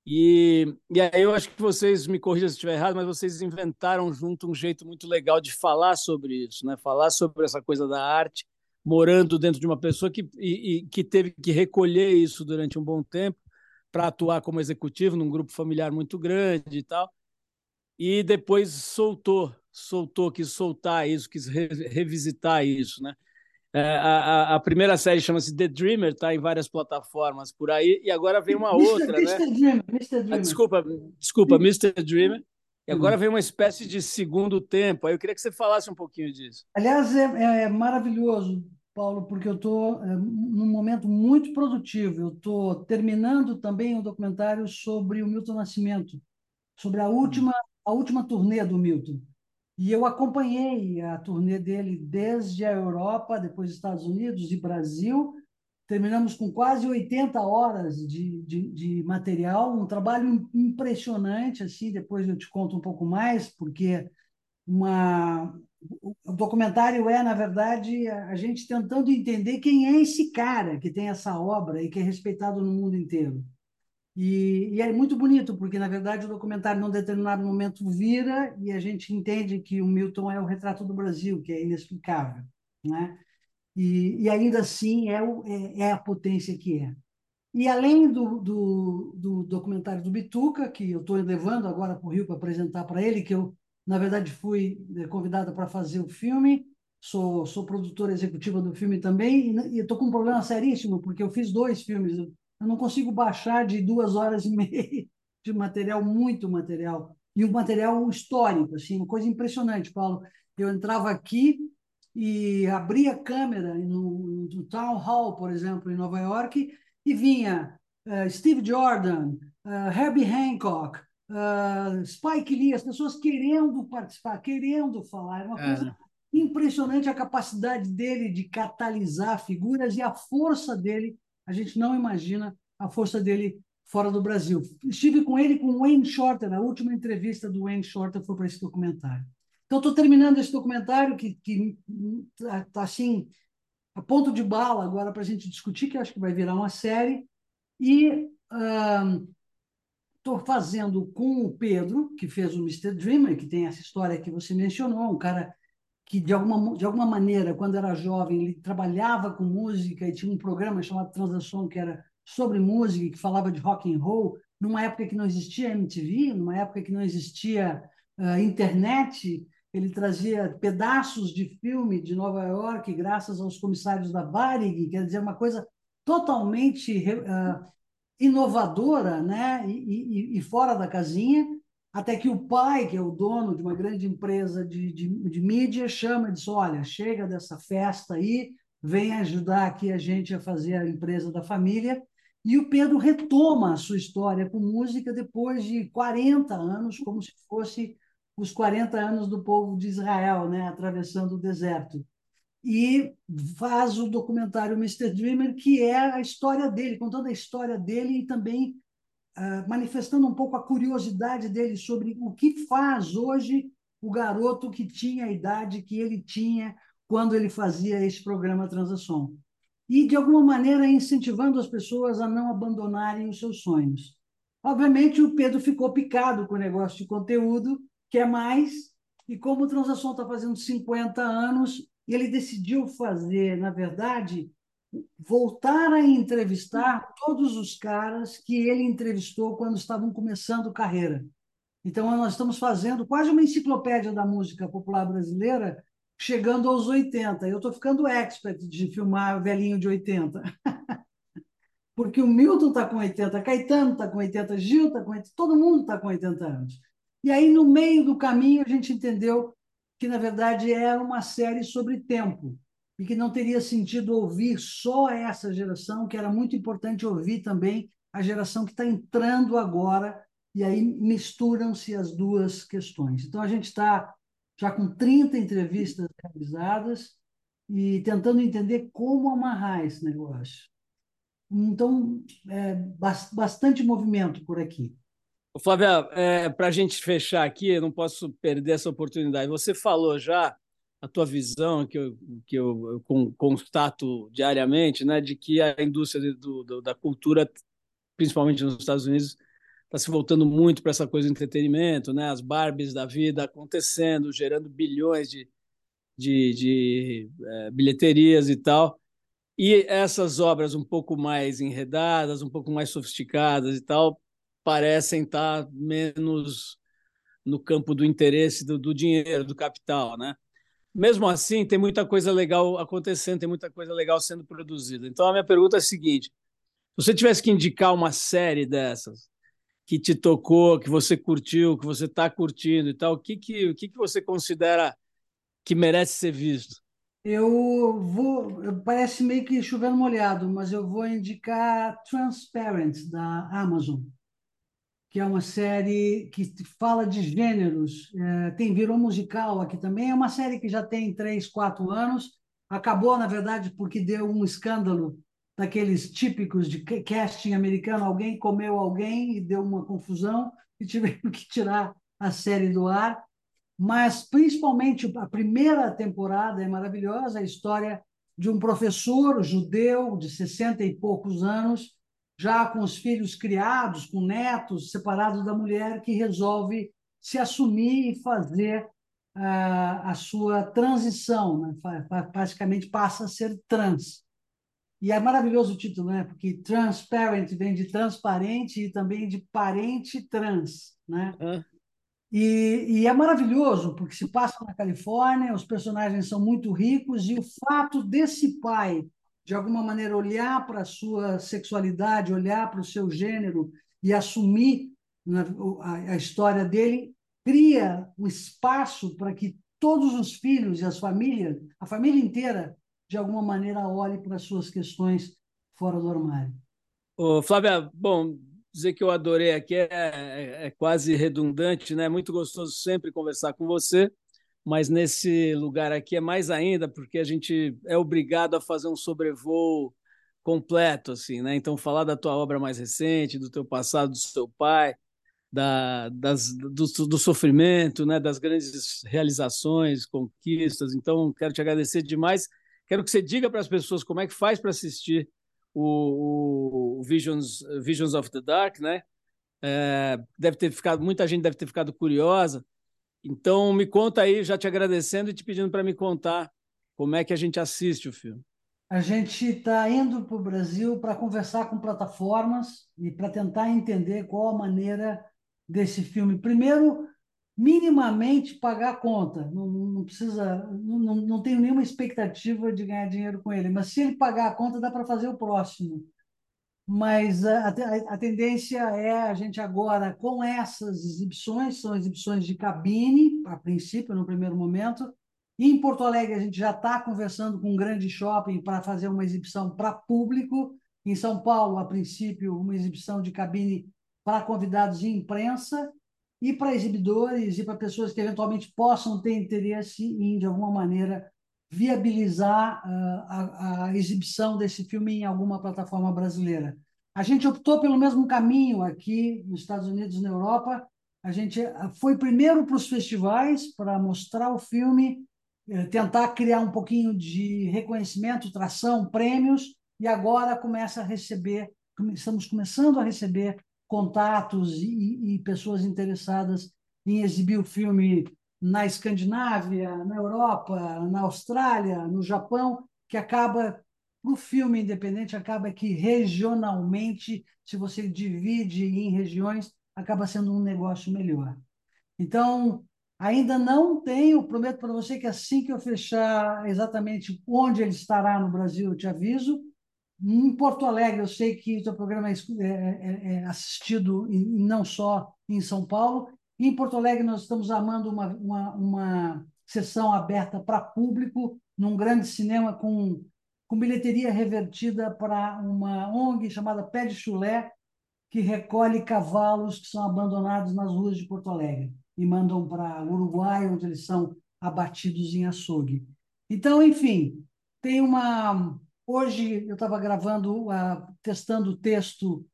E, e aí eu acho que vocês, me corrijam se estiver errado, mas vocês inventaram junto um jeito muito legal de falar sobre isso, né? falar sobre essa coisa da arte morando dentro de uma pessoa que, e, e, que teve que recolher isso durante um bom tempo para atuar como executivo num grupo familiar muito grande e tal. E depois soltou, soltou, quis soltar isso, quis re, revisitar isso, né? É, a, a, primeira série chama-se The Dreamer, está em várias plataformas por aí, e agora vem uma Mr. outra, Mr. né? Dreamer, Mr. Dreamer. Ah, desculpa, desculpa, Mr. Dreamer. E agora vem uma espécie de segundo tempo. Aí eu queria que você falasse um pouquinho disso. Aliás, é, é maravilhoso Paulo, porque eu estou é, num momento muito produtivo. Eu estou terminando também um documentário sobre o Milton Nascimento, sobre a última, a última turnê do Milton. E eu acompanhei a turnê dele desde a Europa, depois Estados Unidos e Brasil. Terminamos com quase 80 horas de, de, de material, um trabalho impressionante. assim. Depois eu te conto um pouco mais, porque uma, o documentário é, na verdade, a gente tentando entender quem é esse cara que tem essa obra e que é respeitado no mundo inteiro. E, e, é muito bonito, porque, na verdade, o documentário, num determinado momento, vira e a gente entende que o Milton é o retrato do Brasil, que é inexplicável. Né? E, e ainda assim é, o, é, é, a potência que é. E além do, do, do documentário do Bituca, que eu estou levando agora para o Rio para apresentar para ele, que eu na verdade, fui eh, convidada para fazer o filme, sou, sou produtora executiva do filme também, e estou com um problema seríssimo, porque eu fiz dois filmes, eu não consigo baixar de duas horas e meia de material, muito material, e um material histórico, assim, uma coisa impressionante, Paulo. Eu entrava aqui e abria a câmera no, no Town Hall, por exemplo, em Nova York, e vinha uh, Steve Jordan, uh, Herbie Hancock, uh, Spike Lee, as pessoas querendo participar, querendo falar. É uma coisa é. impressionante a capacidade dele de catalisar figuras e a força dele. A gente não imagina a força dele fora do Brasil. Estive com ele com o Wayne Shorter, a última entrevista do Wayne Shorter foi para esse documentário. Então, estou terminando esse documentário que está tá, assim, a ponto de bala agora para a gente discutir, que acho que vai virar uma série. E uh, estou fazendo com o Pedro, que fez o Mr. Dreamer, que tem essa história que você mencionou, um cara que, de alguma, de alguma maneira, quando era jovem, ele trabalhava com música e tinha um programa chamado Transação, que era sobre música, que falava de rock and roll, numa época que não existia MTV, numa época que não existia uh, internet, ele trazia pedaços de filme de Nova York, graças aos comissários da Varig, quer dizer, uma coisa totalmente uh, inovadora né? E, e, e, fora da casinha, até que o pai, que é o dono de uma grande empresa de, de, de mídia, chama e diz: Olha, chega dessa festa aí, vem ajudar aqui a gente a fazer a empresa da família. E o Pedro retoma a sua história com música depois de 40 anos, como se fosse os 40 anos do povo de Israel, né, atravessando o deserto e faz o documentário Mr. Dreamer, que é a história dele, contando a história dele e também manifestando um pouco a curiosidade dele sobre o que faz hoje o garoto que tinha a idade que ele tinha quando ele fazia esse programa Transação. E, de alguma maneira, incentivando as pessoas a não abandonarem os seus sonhos. Obviamente, o Pedro ficou picado com o negócio de conteúdo, quer mais, E como o Transação está fazendo 50 anos, ele decidiu fazer, na verdade, voltar a entrevistar todos os caras que ele entrevistou quando estavam começando carreira. Então, nós estamos fazendo quase uma enciclopédia da música popular brasileira, chegando aos 80. Eu estou ficando expert de filmar velhinho de 80. Porque o Milton está com 80, Caetano está com 80, Gil está com 80, todo mundo está com 80 anos. E aí, no meio do caminho, a gente entendeu que, na verdade, era uma série sobre tempo e que não teria sentido ouvir só essa geração, que era muito importante ouvir também a geração que está entrando agora, e aí misturam-se as duas questões. Então, a gente está já com 30 entrevistas realizadas e tentando entender como amarrar esse negócio. Então, é bastante movimento por aqui. Flávia, é, para a gente fechar aqui, eu não posso perder essa oportunidade. Você falou já a tua visão, que eu, que eu, eu constato diariamente, né, de que a indústria do, do, da cultura, principalmente nos Estados Unidos, está se voltando muito para essa coisa de entretenimento, né, as Barbies da vida acontecendo, gerando bilhões de, de, de é, bilheterias e tal. E essas obras um pouco mais enredadas, um pouco mais sofisticadas e tal, parecem estar menos no campo do interesse do, do dinheiro, do capital, né? Mesmo assim, tem muita coisa legal acontecendo, tem muita coisa legal sendo produzida. Então, a minha pergunta é a seguinte: se você tivesse que indicar uma série dessas que te tocou, que você curtiu, que você está curtindo e tal, o que, que, o que, que você considera que merece ser visto? Eu vou, parece meio que chovendo molhado, mas eu vou indicar Transparent, da Amazon que é uma série que fala de gêneros, é, tem virou musical aqui também. É uma série que já tem três, quatro anos. Acabou, na verdade, porque deu um escândalo daqueles típicos de casting americano. Alguém comeu alguém e deu uma confusão e tiveram que tirar a série do ar. Mas, principalmente, a primeira temporada é maravilhosa a história de um professor judeu de 60 e poucos anos já com os filhos criados, com netos, separados da mulher, que resolve se assumir e fazer uh, a sua transição, né? basicamente passa a ser trans. E é maravilhoso o título, né? Porque transparent vem de transparente e também de parente trans, né? E, e, é maravilhoso, porque se passa na Califórnia, os personagens são muito ricos, e o fato desse pai de alguma maneira, olhar para a sua sexualidade, olhar para o seu gênero e assumir né, a história dele, cria um espaço para que todos os filhos e as famílias, a família inteira, de alguma maneira, olhe para as suas questões fora do armário. Ô, Flávia, bom, dizer que eu adorei aqui é, é, é quase redundante, né? Muito gostoso sempre conversar com você mas nesse lugar aqui é mais ainda, porque a gente é obrigado a fazer um sobrevoo completo, assim, né? Então, falar da tua obra mais recente, do teu passado, do seu pai, da, das, do, do, sofrimento, né? das grandes realizações, conquistas. Então, quero te agradecer demais. Quero que você diga para as pessoas como é que faz para assistir o, o, Visions, Visions of the Dark, né? É, deve ter ficado, muita gente deve ter ficado curiosa. Então, me conta aí, já te agradecendo e te pedindo para me contar como é que a gente assiste o filme. A gente está indo para o Brasil para conversar com plataformas e para tentar entender qual a maneira desse filme. Primeiro, minimamente pagar a conta. Não, não precisa, não, não tenho nenhuma expectativa de ganhar dinheiro com ele, mas se ele pagar a conta, dá para fazer o próximo mas a, a, tendência é a gente agora, com essas exibições, são exibições de cabine, a princípio, no primeiro momento, e em Porto Alegre a gente já está conversando com um grande shopping para fazer uma exibição para público, em São Paulo, a princípio, uma exibição de cabine para convidados de imprensa, e para exibidores e para pessoas que eventualmente possam ter interesse em, de alguma maneira, viabilizar uh, a, a, exibição desse filme em alguma plataforma brasileira. A gente optou pelo mesmo caminho aqui nos Estados Unidos e na Europa. A gente ah, foi primeiro para os festivais para mostrar o filme, eh, tentar criar um pouquinho de reconhecimento, tração, prêmios, e agora começa a receber, estamos começando a receber contatos e, e pessoas interessadas em exibir o filme na Escandinávia, na Europa, na Austrália, no Japão, que acaba, o filme independente, acaba que regionalmente, se você divide em regiões, acaba sendo um negócio melhor. Então, ainda não tenho, prometo para você que assim que eu fechar exatamente onde ele estará no Brasil, eu te aviso. Em Porto Alegre, eu sei que o seu programa é, é, é, é assistido não só em São Paulo, em Porto Alegre, nós estamos armando uma, uma, uma sessão aberta para público, num grande cinema com, com bilheteria revertida para uma ONG chamada Pé de Chulé, que recolhe cavalos que são abandonados nas ruas de Porto Alegre e mandam para Uruguai, onde eles são abatidos em açougue. Então, enfim, tem uma. Hoje eu estava gravando, uh, testando o texto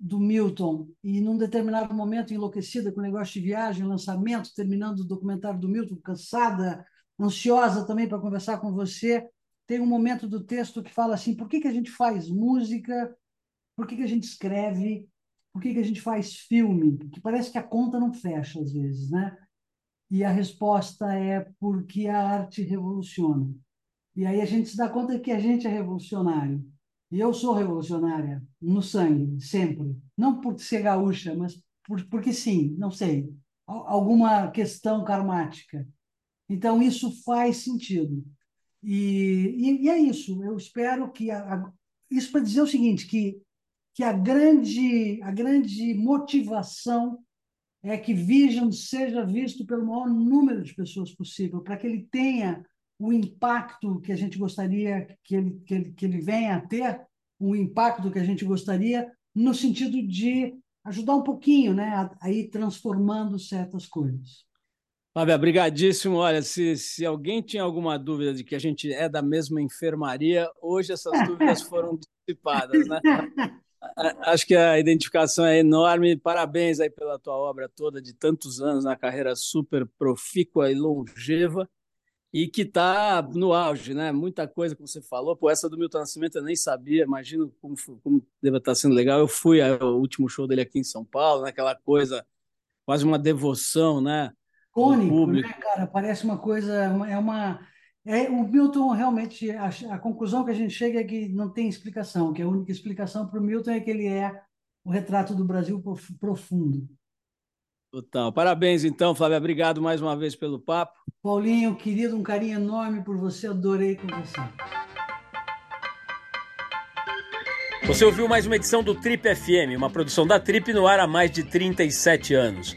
do Milton, e num determinado momento, enlouquecida com o negócio de viagem, lançamento, terminando o documentário do Milton, cansada, ansiosa também para conversar com você, tem um momento do texto que fala assim: por que, que a gente faz música? Por que, que a gente escreve? Por que, que a gente faz filme? Porque parece que a conta não fecha às vezes, né? E a resposta é porque a arte revoluciona. E aí a gente se dá conta que a gente é revolucionário e eu sou revolucionária no sangue, sempre. Não por ser gaúcha, mas por, porque sim, não sei. Alguma questão karmática. Então, isso faz sentido. E, e, e é isso. Eu espero que. A, a, isso para dizer o seguinte: que, que a, grande, a grande motivação é que Vision seja visto pelo maior número de pessoas possível, para que ele tenha o impacto que a gente gostaria que ele, que ele, que ele venha a ter, o impacto que a gente gostaria, no sentido de ajudar um pouquinho né, a, a ir transformando certas coisas. Fábio, brigadíssimo. Olha, se, se alguém tinha alguma dúvida de que a gente é da mesma enfermaria, hoje essas dúvidas foram dissipadas, né? Acho que a identificação é enorme. Parabéns aí pela tua obra toda de tantos anos na carreira super profícua e longeva e que está no auge, né? Muita coisa que você falou. Pô, essa do Milton Nascimento eu nem sabia, imagino como, como deve estar tá sendo legal. Eu fui ao último show dele aqui em São Paulo, naquela né? coisa, quase uma devoção, né? Cônico, né, cara? Parece uma coisa, é uma. É, o Milton realmente, a, a conclusão que a gente chega é que não tem explicação, que a única explicação para o Milton é que ele é o retrato do Brasil profundo. Total. Parabéns, então, Flávia. Obrigado mais uma vez pelo papo. Paulinho, querido, um carinho enorme por você. Adorei conversar. Você ouviu mais uma edição do Trip FM, uma produção da Trip no ar há mais de 37 anos.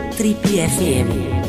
Trip FM.